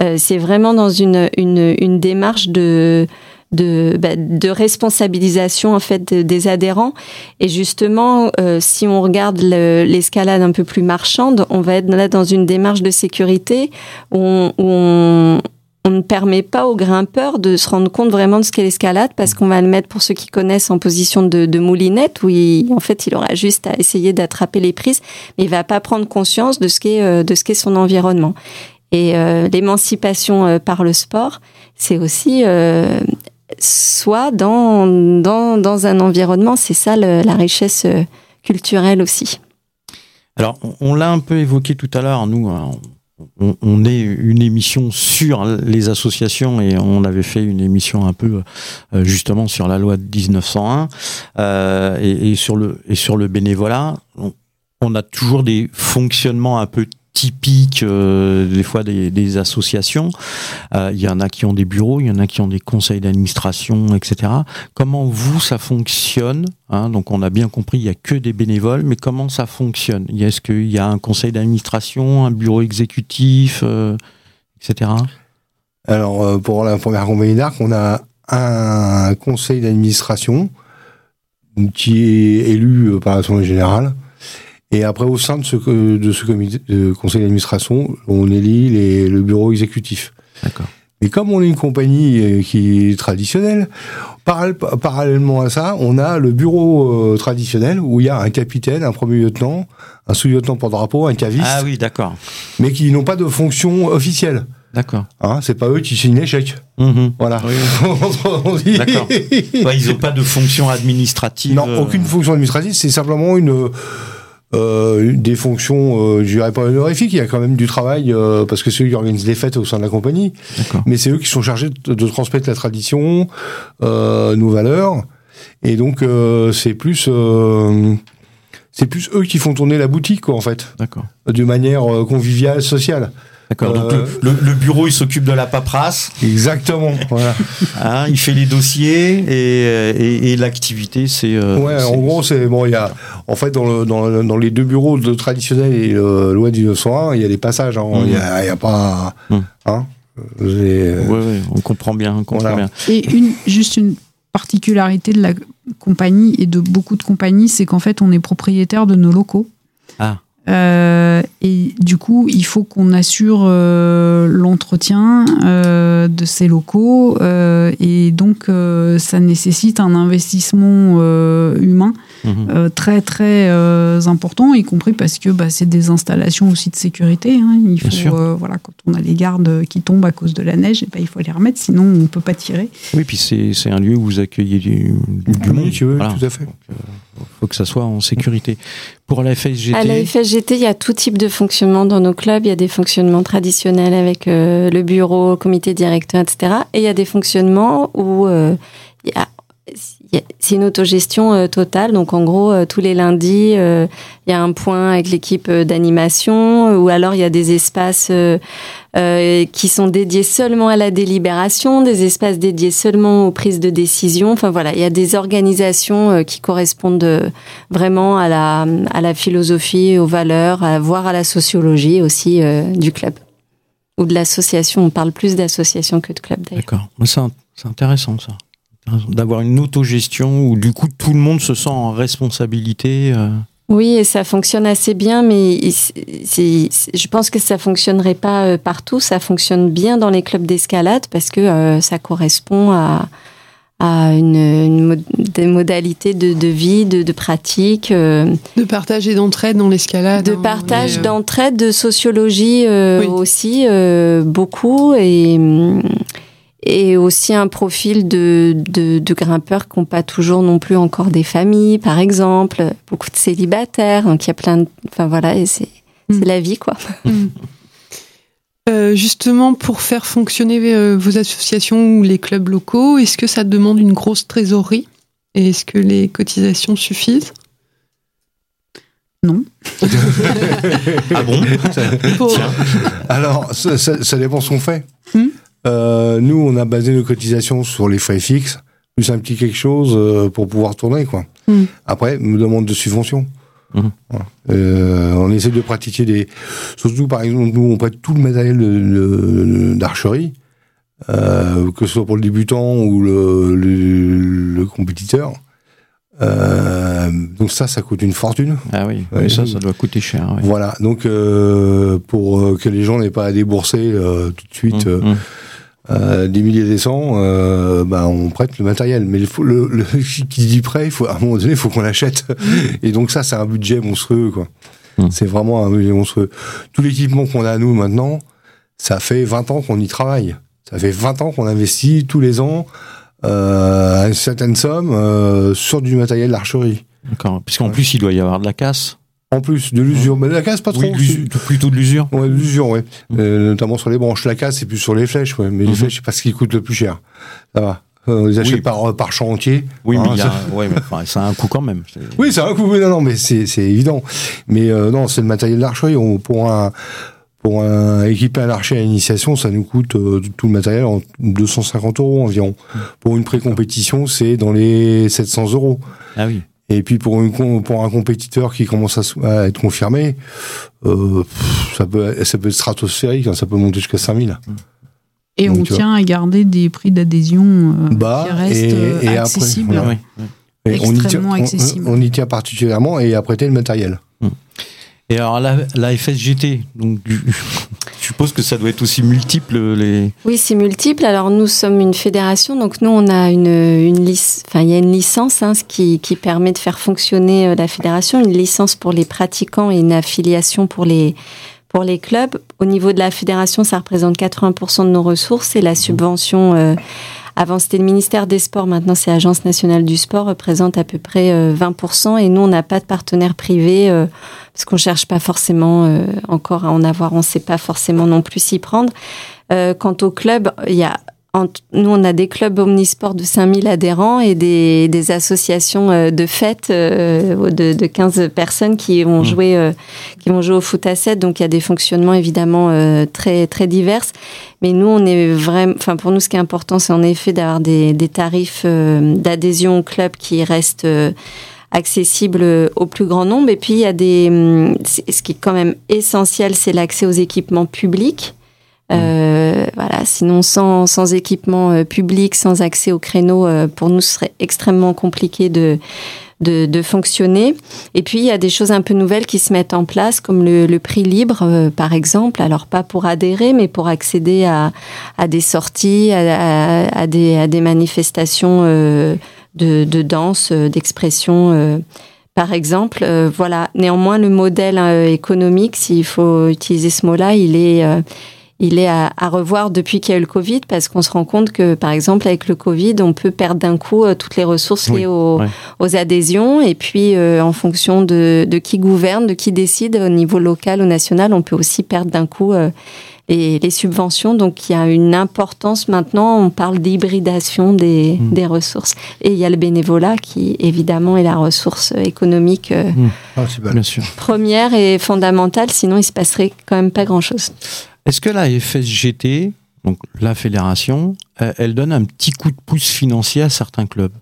Euh, c'est vraiment dans une, une, une démarche de de, bah, de responsabilisation en fait des adhérents. Et justement euh, si on regarde l'escalade un peu plus marchande on va être là dans une démarche de sécurité où on, où on, on ne permet pas aux grimpeurs de se rendre compte vraiment de ce qu'est l'escalade parce qu'on va le mettre pour ceux qui connaissent en position de, moulinette où il, en fait il aura juste à essayer d'attraper les prises mais il va pas prendre conscience de ce qu'est euh, de ce qu'est son environnement. Et euh, l'émancipation euh, par le sport c'est aussi soit dans, dans, dans un environnement c'est ça la richesse culturelle aussi. Alors on, l'a un peu évoqué tout à l'heure nous on, est une émission sur les associations et on avait fait une émission un peu euh, justement sur la loi de 1901 euh, et, sur le et sur le bénévolat. on a toujours des fonctionnements un peu typiques euh, des fois des, associations. Euh, il y en a qui ont des bureaux, il y en a qui ont des conseils d'administration, etc. Comment vous ça fonctionne hein? Donc on a bien compris, il y a que des bénévoles, mais comment ça fonctionne? Est-ce qu'il y a un conseil d'administration, un bureau exécutif, euh, etc. Alors pour la première compagnie on a un conseil d'administration qui est élu par l'Assemblée générale et après, au sein de ce, de ce comité, de conseil d'administration, on élit les, le bureau exécutif. D'accord. Mais comme on est une compagnie euh, qui est traditionnelle, parallèlement à ça, on a le bureau euh, traditionnel où il y a un capitaine, un premier lieutenant, un sous-lieutenant pour drapeau, un caviste. Ah oui, d'accord. Mais qui n'ont pas de fonction officielle. D'accord. Hein, c'est pas eux qui signent les chèques. Mmh. Voilà. [LAUGHS] D'accord. ils n'ont pas de fonction administrative. Non, aucune fonction administrative. C'est simplement une euh, des fonctions, euh, je dirais pas honorifiques, il y a quand même du travail euh, parce que c'est eux qui organisent les fêtes au sein de la compagnie. Mais c'est eux qui sont chargés de, transmettre la tradition, euh, nos valeurs, et donc euh, c'est plus c'est plus eux qui font tourner la boutique quoi, en fait. D'accord. De manière conviviale, sociale. D'accord. Donc euh, le, bureau, il s'occupe de la paperasse. Exactement. Voilà. [LAUGHS] Hein, il fait les dossiers et, et, l'activité, c'est. Euh, ouais. En gros, c'est bon. Il y a en fait dans, le, dans, dans, les deux bureaux de traditionnels et le loi 1901, il y a des passages. Hein. Il n'y a, a, pas. Mmh. Hein, euh, ouais, on comprend bien. On comprend bien. Et une, juste une particularité de la compagnie et de beaucoup de compagnies, c'est qu'en fait, on est propriétaire de nos locaux. Ah. Euh, et du coup, il faut qu'on assure euh, l'entretien euh, de ces locaux euh, et donc euh, ça nécessite un investissement humain mhm. très très important, y compris parce que bah, c'est des installations aussi de sécurité. Hein. Il faut voilà quand on a les gardes qui tombent à cause de la neige, et bah, il faut les remettre, sinon on peut pas tirer. Oui, puis c'est un lieu où vous accueillez du, du, monde. Tu veux, tout à fait. Faut que ça soit en sécurité. Pour la FSGT À la FSGT, il y a tout type de fonctionnement dans nos clubs. Il y a des fonctionnements traditionnels avec euh, le bureau, comité directeur, etc. Et il y a des fonctionnements où euh, il, y a, c'est une autogestion totale. Donc en gros, tous les lundis, il y a un point avec l'équipe d'animation, ou alors il y a des espaces qui sont dédiés seulement à la délibération, des espaces dédiés seulement aux prises de décision. Enfin voilà, il y a des organisations qui correspondent vraiment à la, à la philosophie, aux valeurs, à, voire à la sociologie aussi du club ou de l'association. On parle plus d'association que de club d'ailleurs. D'accord. C'est intéressant ça. D'avoir une autogestion où du coup tout le monde se sent en responsabilité. Euh. Oui, et ça fonctionne assez bien, mais je pense que ça fonctionnerait pas euh, partout. Ça fonctionne bien dans les clubs d'escalade parce que euh, ça correspond à, à une, des modalités de, de vie, de, de, pratique. Euh, de partage et d'entraide dans l'escalade. De hein, partage, euh, d'entraide, de sociologie euh, aussi, beaucoup. Et, et aussi un profil de, de, de grimpeurs qui n'ont pas toujours non plus encore des familles, par exemple. Beaucoup de célibataires. Donc il y a plein de. Enfin voilà, et c'est mm. la vie, quoi. [LAUGHS] Mm. Euh, justement, pour faire fonctionner euh, vos associations ou les clubs locaux, est-ce que ça demande une grosse trésorerie? Et est-ce que les cotisations suffisent? Non. [LAUGHS] ah bon? Alors, ça, ça, dépend ce qu'on fait. Hmm? Euh, nous, on a basé nos cotisations sur les frais fixes, plus un petit quelque chose pour pouvoir tourner. quoi. Hmm. Après, nous demande de subventions. Mhm. Euh, on essaie de pratiquer des. Surtout, par exemple, nous, on prête tout le matériel d'archerie, euh, que ce soit pour le débutant ou le, le, compétiteur. Euh, donc ça, ça coûte une fortune. Ah oui, ça, ça doit coûter cher. Voilà, donc pour que les gens n'aient pas à débourser tout de suite mhm, mhm. Euh, des milliers des cents, euh, bah, on prête le matériel. Mais le, le, [LAUGHS] qui dit prêt, il faut, à un moment donné, il faut qu'on l'achète. Et donc ça, c'est un budget monstrueux, quoi. Mmh. C'est vraiment un budget monstrueux. Tout l'équipement qu'on a nous maintenant, ça fait 20 ans qu'on y travaille. Ça fait 20 ans qu'on investit tous les ans euh, une certaine somme euh, sur du matériel d'archerie. D'accord. Puisqu'en plus, il doit y avoir de la casse. En plus de l'usure, mais la casse pas trop. Oui, plutôt de l'usure. Ouais, de l'usure, ouais. Mmh. Euh, notamment sur les branches. La casse, c'est plus sur les flèches, ouais. Mais les mmh. flèches, c'est pas ce qui coûte le plus cher. Ça va. Euh, on les achète par, euh, par chantier. Oui, mais, hein, ouais, mais enfin, ça a un coût quand même. Oui, ça a un coût. non, non, mais c'est, c'est évident. Mais euh, non, c'est le matériel d'archerie. Pour un pour un équiper un archer à l'initiation, ça nous coûte euh, tout le matériel en 250 euros environ. Mmh. Pour une pré-compétition, c'est dans les 700 euros. Ah oui. Et puis pour, une, pour un compétiteur qui commence à, être confirmé, euh, ça, peut, ça peut être stratosphérique, hein, ça peut monter jusqu'à 5000. Et on tient à garder des prix d'adhésion euh, qui restent et, accessibles. Après, Extrêmement on, y tient, on, y tient particulièrement et à prêter le matériel. Hum. Et alors la, la FSGT, donc suppose que ça doit être aussi multiple les. Oui, c'est multiple. Alors nous sommes une fédération, donc nous on a une, une enfin il y a une licence hein, ce qui, qui permet de faire fonctionner euh, la fédération, une licence pour les pratiquants et une affiliation pour les pour les clubs. Au niveau de la fédération, ça représente 80% de nos ressources et la subvention. Euh, avant, c'était le ministère des Sports. Maintenant, c'est l'Agence nationale du sport, représente à peu près 20%. Euh, et nous, on n'a pas de partenaire privé euh, parce qu'on cherche pas forcément euh, encore à en avoir. On ne sait pas forcément non plus s'y prendre. quant au club, il y a nous, on a des clubs omnisports de 5000 adhérents et des, des associations euh, de fêtes euh, de, de 15 personnes qui vont, mmh. jouer, euh, qui vont jouer au foot à 7. Donc, il y a des fonctionnements évidemment très, très divers. Mais nous, on est vraiment, enfin, pour nous, ce qui est important, c'est en effet d'avoir des, des tarifs d'adhésion au club qui restent accessibles au plus grand nombre. Et puis, il y a des, hum, ce qui est quand même essentiel, c'est l'accès aux équipements publics. Euh, voilà, sinon sans, sans équipement euh, public, sans accès au créneau, euh, pour nous ce serait extrêmement compliqué de, de, de, fonctionner. Et puis il y a des choses un peu nouvelles qui se mettent en place, comme le, le prix libre, par exemple. Alors pas pour adhérer, mais pour accéder à, à des sorties, à, à, des, à des manifestations de, de danse, d'expression par exemple. voilà. Néanmoins, le modèle économique, s'il faut utiliser ce mot-là, il est il est à, revoir depuis qu'il y a eu le Covid, parce qu'on se rend compte que, par exemple, avec le Covid, on peut perdre d'un coup euh, toutes les ressources liées aux, adhésions, et puis euh, en fonction de, qui gouverne, de qui décide au niveau local ou national, on peut aussi perdre d'un coup euh, et les subventions. Donc il y a une importance maintenant, on parle d'hybridation des, Mm. des ressources. Et il y a le bénévolat qui évidemment est la ressource économique euh, Principal. Bien sûr. première et fondamentale, sinon il se passerait quand même pas grand-chose. Est-ce que la FSGT, donc la fédération, euh, elle donne un petit coup de pouce financier à certains clubs?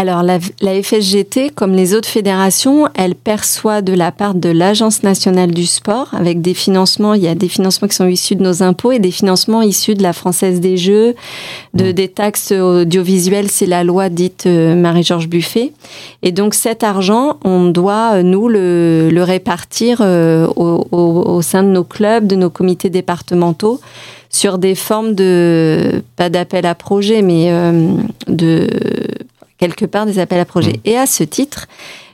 Alors la, la FSGT, comme les autres fédérations, elle perçoit de la part de l'Agence nationale du sport avec des financements. Il y a des financements qui sont issus de nos impôts et des financements issus de la Française des Jeux, de, des taxes audiovisuelles. C'est la loi dite euh, Marie-Georges Buffet. Et donc cet argent, on doit, euh, nous, le, le répartir euh, au, au- au sein de nos clubs, de nos comités départementaux sur des formes de, pas d'appel à projet, mais euh, de quelque part des appels à projets. Et à ce titre,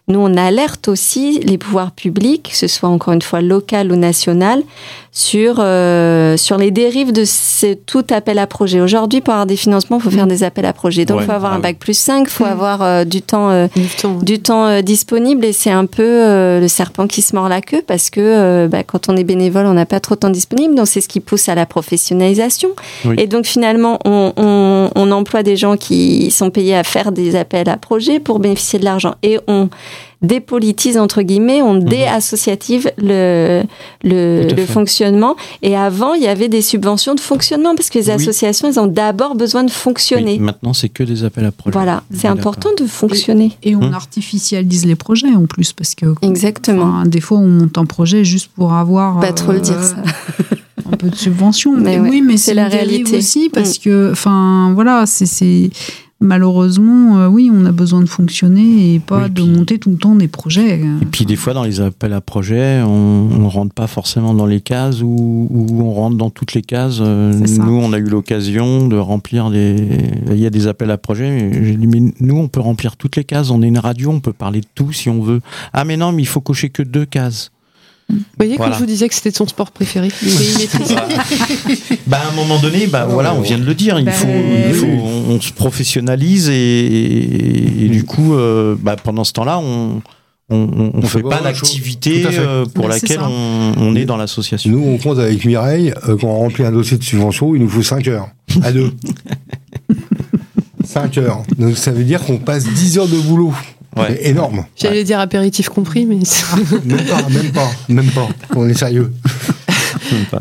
nous, on alerte aussi les pouvoirs publics, que ce soit encore une fois local ou national, sur, euh, sur les dérives de ce, tout appel à projet. Aujourd'hui, pour avoir des financements, il faut faire des appels à projet. Donc, il Ouais, faut avoir ah un oui. bac plus 5, il faut Mm. avoir euh, du temps euh, Du temps. du temps euh, disponible et c'est un peu le serpent qui se mord la queue parce que bah, quand on est bénévole, on n'a pas trop de temps disponible, donc c'est ce qui pousse à la professionnalisation. Oui. Et donc finalement, on, on, on emploie des gens qui sont payés à faire des appels à projets pour bénéficier de l'argent et on dépolitise entre guillemets, on déassociative le, le, Mhm. À le fait. fonctionnement. Et avant, il y avait des subventions de fonctionnement parce que les Oui. associations, elles ont d'abord besoin de fonctionner. Oui, Maintenant, c'est que des appels à projets. Voilà, c'est important de fonctionner. Et on Hum. artificialise les projets en plus, parce que Exactement. enfin, des fois on monte un projet juste pour avoir Pas trop le dire, euh, ça. [LAUGHS] un peu de subvention. Mais Mais ouais, oui, mais c'est la réalité aussi, parce Mm. que, enfin, voilà, c'est malheureusement, euh, oui, on a besoin de fonctionner et pas Oui, de puis- monter tout le temps des projets. Et puis des fois, dans les appels à projets, on ne rentre pas forcément dans les cases ou, on rentre dans toutes les cases. Euh. Nous, on a eu l'occasion de remplir des... Il y a des appels à projets. mais J'ai dit, mais nous, on peut remplir toutes les cases. On est une radio, on peut parler de tout si on veut. Ah, mais non, mais il faut cocher que deux cases. Vous voyez, Voilà. quand je vous disais que c'était son sport préféré, maîtrise. Bah, à un moment donné, bah, voilà, on vient de le dire. Il Bah, faut, oui. il faut on, on se professionnalise et, et- et du coup, euh, bah, pendant ce temps-là, on on, On fait fait pas l'activité euh, pour Bah, laquelle on, on est dans l'association. Nous, on compte avec Mireille, euh, quand on remplit un dossier de subvention, il nous faut 5 heures. À deux. [LAUGHS] 5 heures. Donc ça veut dire qu'on passe 10 heures de boulot. Ouais. C'est énorme. J'allais dire apéritif compris, mais. [LAUGHS] Même pas, même pas, même pas. On est sérieux.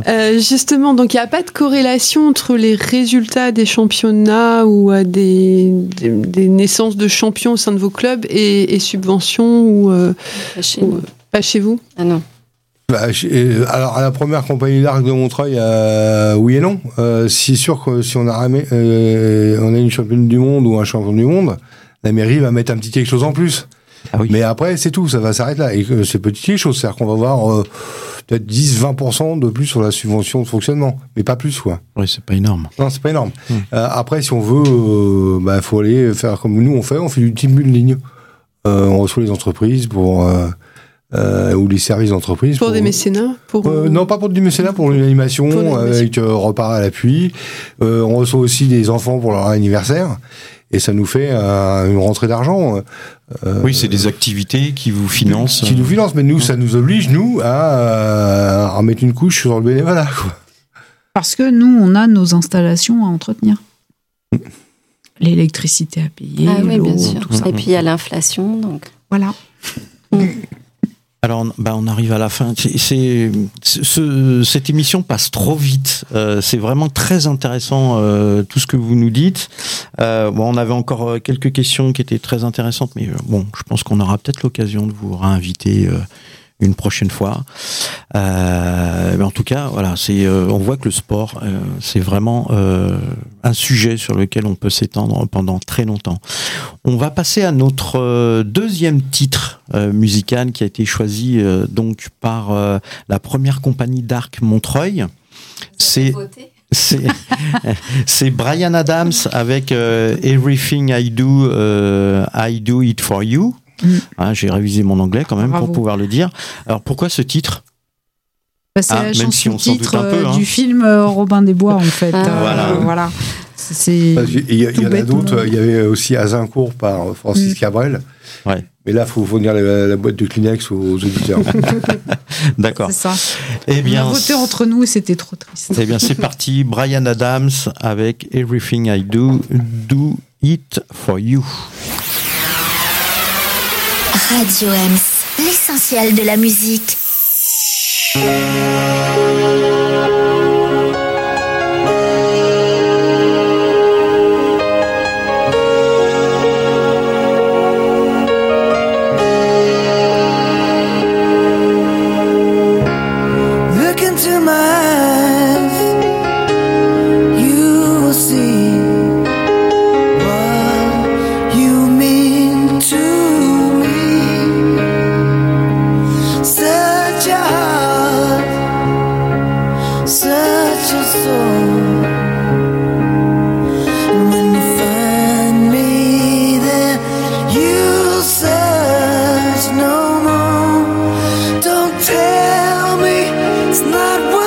Euh, justement, donc il n'y a pas de corrélation entre les résultats des championnats ou euh, des, des, des naissances de champions au sein de vos clubs et, et subventions ou euh, Chez ou, nous. euh, pas chez vous? Ah non. Bah, euh, alors, à la première compagnie d'arc de Montreuil, euh, oui et non. Euh, c'est sûr que si on a, ramé- euh, on a une championne du monde ou un champion du monde, la mairie va mettre un petit quelque chose en plus. Ah oui. Mais après, c'est tout, ça va s'arrêter là. Et c'est petit quelque chose, c'est-à-dire qu'on va avoir euh, peut-être 10-20% de plus sur la subvention de fonctionnement, mais pas plus, quoi. Oui, c'est pas énorme. Non, c'est pas énorme. Hmm. Euh, après, si on veut, euh, bah, faut aller faire comme nous on fait, on fait du team building. Euh, on reçoit les entreprises pour euh, euh, ou les services d'entreprise Pour des mécénats pour, euh, non, pas pour du mécénat, pour une animation Pour l'animation. avec euh, repas à l'appui. Euh, on reçoit aussi des enfants pour leur anniversaire. Et ça nous fait euh, une rentrée d'argent. euh, Oui, c'est des activités qui vous financent. Qui nous finance, mais nous, ça nous oblige, nous, à, euh, à mettre une couche sur le bénévolat. Quoi. Parce que nous, on a nos installations à entretenir. L'électricité à payer, Ah oui, l'eau, bien sûr. tout ça. Et puis il y a l'inflation, donc. Voilà. Alors, bah, on arrive à la fin. C'est, ce- cette émission passe trop vite. Euh, c'est vraiment très intéressant euh, tout ce que vous nous dites. Euh, bon, on avait encore euh, quelques questions qui étaient très intéressantes, mais euh, bon, je pense qu'on aura peut-être l'occasion de vous réinviter euh, une prochaine fois. Euh, mais en tout cas, voilà, c'est, euh, on voit que le sport, euh, c'est vraiment un sujet sur lequel on peut s'étendre pendant très longtemps. On va passer à notre deuxième titre musical qui a été choisi donc par la première compagnie d'arc Montreuil. [LAUGHS] C'est c'est Brian Adams avec Everything I Do I Do It For You. Mm. Hein, J'ai révisé mon anglais quand même Bravo. pour pouvoir le dire. Alors pourquoi ce titre? Bah, c'est Ah, la même si chanson on s'en doute titre un peu, euh, hein. du film euh, Robin des Bois, en fait. Ah. Euh, Voilà. voilà. C'est il y, en a d'autres. Il y avait aussi Azincourt par Francis mm. Cabrel. Ouais. Mais là, il faut fournir la, boîte de Kleenex aux auditeurs. [LAUGHS] D'accord. C'est ça. Eh bien, On a voté entre nous, c'était trop triste. Eh bien, c'est parti. Brian Adams avec Everything I Do, Do It For You. Radio M, l'essentiel de la musique. It's not what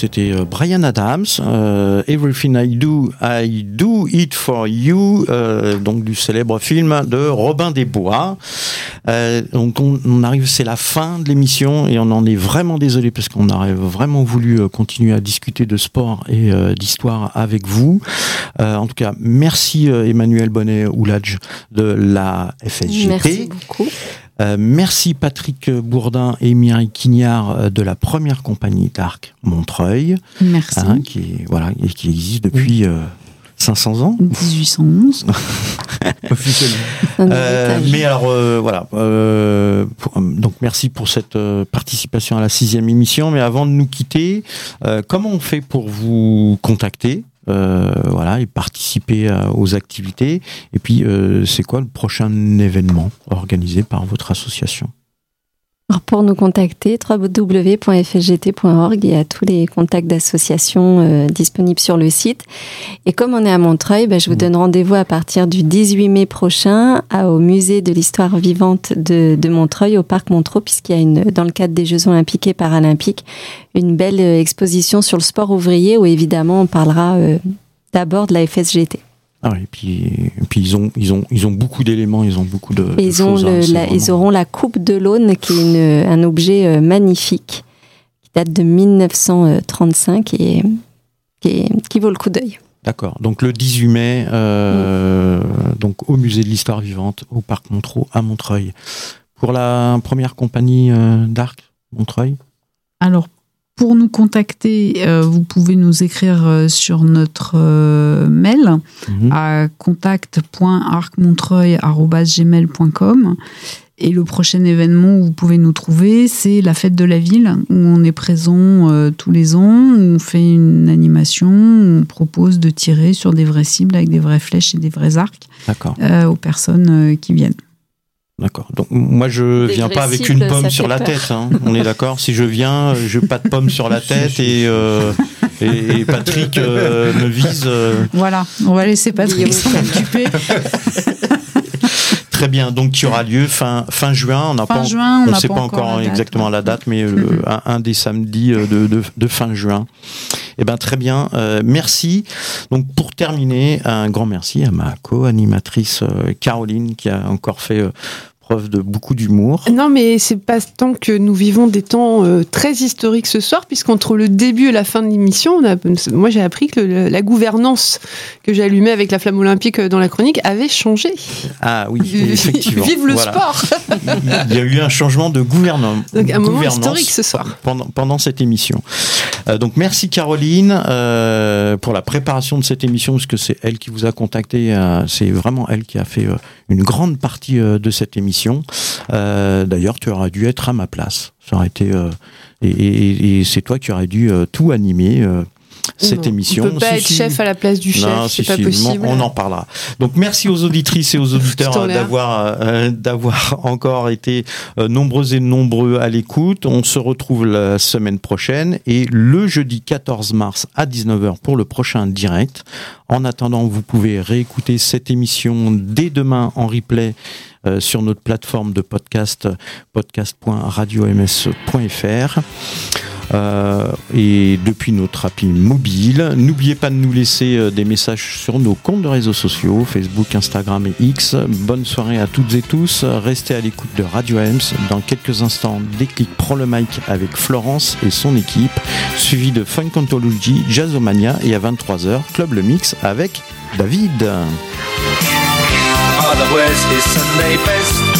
c'était euh, Brian Adams, euh, Everything I Do, I Do It For You, euh, donc du célèbre film de Robin des Bois. donc on, arrive, c'est la fin de l'émission et on en est vraiment désolé parce qu'on aurait vraiment voulu continuer à discuter de sport et d'histoire avec vous. en tout cas, merci Emmanuel Bonnet Ouladj de la FSGT. Merci beaucoup. Merci Patrick Bourdin et Mireille Quignard de la première compagnie d'Arc Montreuil. Merci. Hein, qui, voilà, et qui existe depuis 500 ans 1811. [LAUGHS] Officiellement. Euh, mais alors euh, voilà, euh, pour, donc merci pour cette euh, participation à la sixième émission. Mais avant de nous quitter, euh, comment on fait pour vous contacter? Voilà, et participer aux activités. Et puis, c'est quoi le prochain événement organisé par votre association? Pour nous contacter, www.fsgt.org, y a tous les contacts d'associations euh, disponibles sur le site. Et comme on est à Montreuil, ben, je vous mmh. donne rendez-vous à partir du 18 mai prochain au musée de l'histoire vivante de, de, Montreuil, au parc Montreux, puisqu'il y a une, dans le cadre des Jeux olympiques et paralympiques, une belle euh, exposition sur le sport ouvrier où évidemment on parlera euh, d'abord de la FSGT. Ah et puis, et puis ils ont ils ont ils ont beaucoup d'éléments, ils ont beaucoup de. ils choses, ont hein, ils auront la coupe de l'Aune qui est une, un objet euh, magnifique qui date de 1935 et qui, qui vaut le coup d'œil. D'accord. Donc le 18 mai, euh, donc au musée de l'histoire vivante, au parc Montreux à Montreuil. Pour la première compagnie euh, d'Arc Montreuil? Alors pour nous contacter, euh, vous pouvez nous écrire euh, sur notre euh, mail mhm. à contact.arcmontreuil.gmail.com et le prochain événement où vous pouvez nous trouver, c'est la fête de la ville, où on est présent tous les ans, où on fait une animation, où on propose de tirer sur des vraies cibles avec des vraies flèches et des vrais arcs aux personnes qui viennent. D'accord. Donc moi je viens pas avec une pomme sur la tête. Hein. On est d'accord? Si je viens, je pas de pomme sur la [LAUGHS] tête et euh, et, Patrick euh, me vise. Euh. Voilà. On va laisser Patrick s'en occuper. Très bien, donc qui aura lieu fin, fin juin. On n'a pas, juin, on ne sait pas encore, exactement la date, mais un, des samedis de, de, de, fin juin. Eh ben très bien, merci. Donc pour terminer, un grand merci à ma co-animatrice Caroline qui a encore fait de beaucoup d'humour. Non, mais c'est pas tant que nous vivons des temps euh, très historiques ce soir, puisqu'entre le début et la fin de l'émission, moi j'ai appris que la gouvernance que j'ai allumée avec la flamme olympique euh, dans la chronique avait changé. Ah oui, [LAUGHS] effectivement. Vive le sport [LAUGHS] Il y a eu un changement de gouvernance. Donc un moment historique ce soir. Pendant, pendant cette émission. Euh, donc merci Caroline pour la préparation de cette émission, parce que c'est elle qui vous a contacté. c'est vraiment elle qui a fait une grande partie de cette émission. Euh, d'ailleurs, tu aurais dû être à ma place. Ça aurait été euh, et, c'est toi qui aurais dû euh, tout animer cette émission. On peut pas être chef à la place du chef, c'est pas possible. On en parlera. Donc merci aux auditrices et aux auditeurs d'avoir d'avoir encore été nombreux et nombreux à l'écoute. On se retrouve la semaine prochaine et le jeudi 14 mars à 19h pour le prochain direct. En attendant, vous pouvez réécouter cette émission dès demain en replay euh, sur notre plateforme de podcast podcast.radioms.fr. Euh, et depuis notre appli mobile. N'oubliez pas de nous laisser euh, des messages sur nos comptes de réseaux sociaux, Facebook, Instagram et X. Bonne soirée à toutes et tous. Restez à l'écoute de Radio Ems. Dans quelques instants, déclic Pro le mic avec Florence et son équipe, suivi de Funk Anthology, Jazzomania et à 23h, Club Le Mix avec David. Best.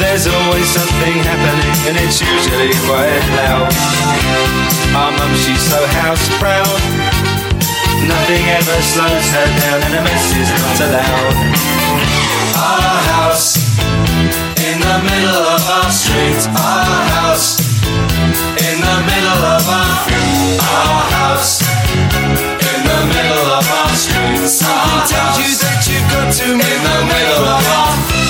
There's always something happening and it's usually quite loud. Our mum, she's so house proud. Nothing ever slows her down and a mess is not allowed. Our house in the middle of our street. Our house in the middle of our our house in the middle of our street. Something tells you that you've got to in the middle of our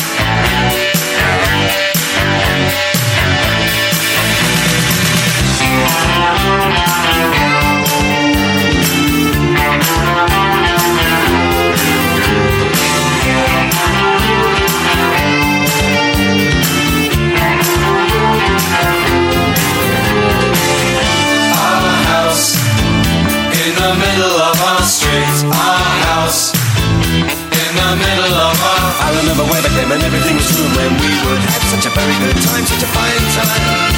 the web at and everything was true when we would have such a very good time, such a fine time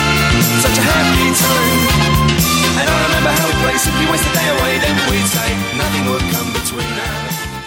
Such a happy time. And I remember how we'd play, simply waste the day away Then we'd say nothing would come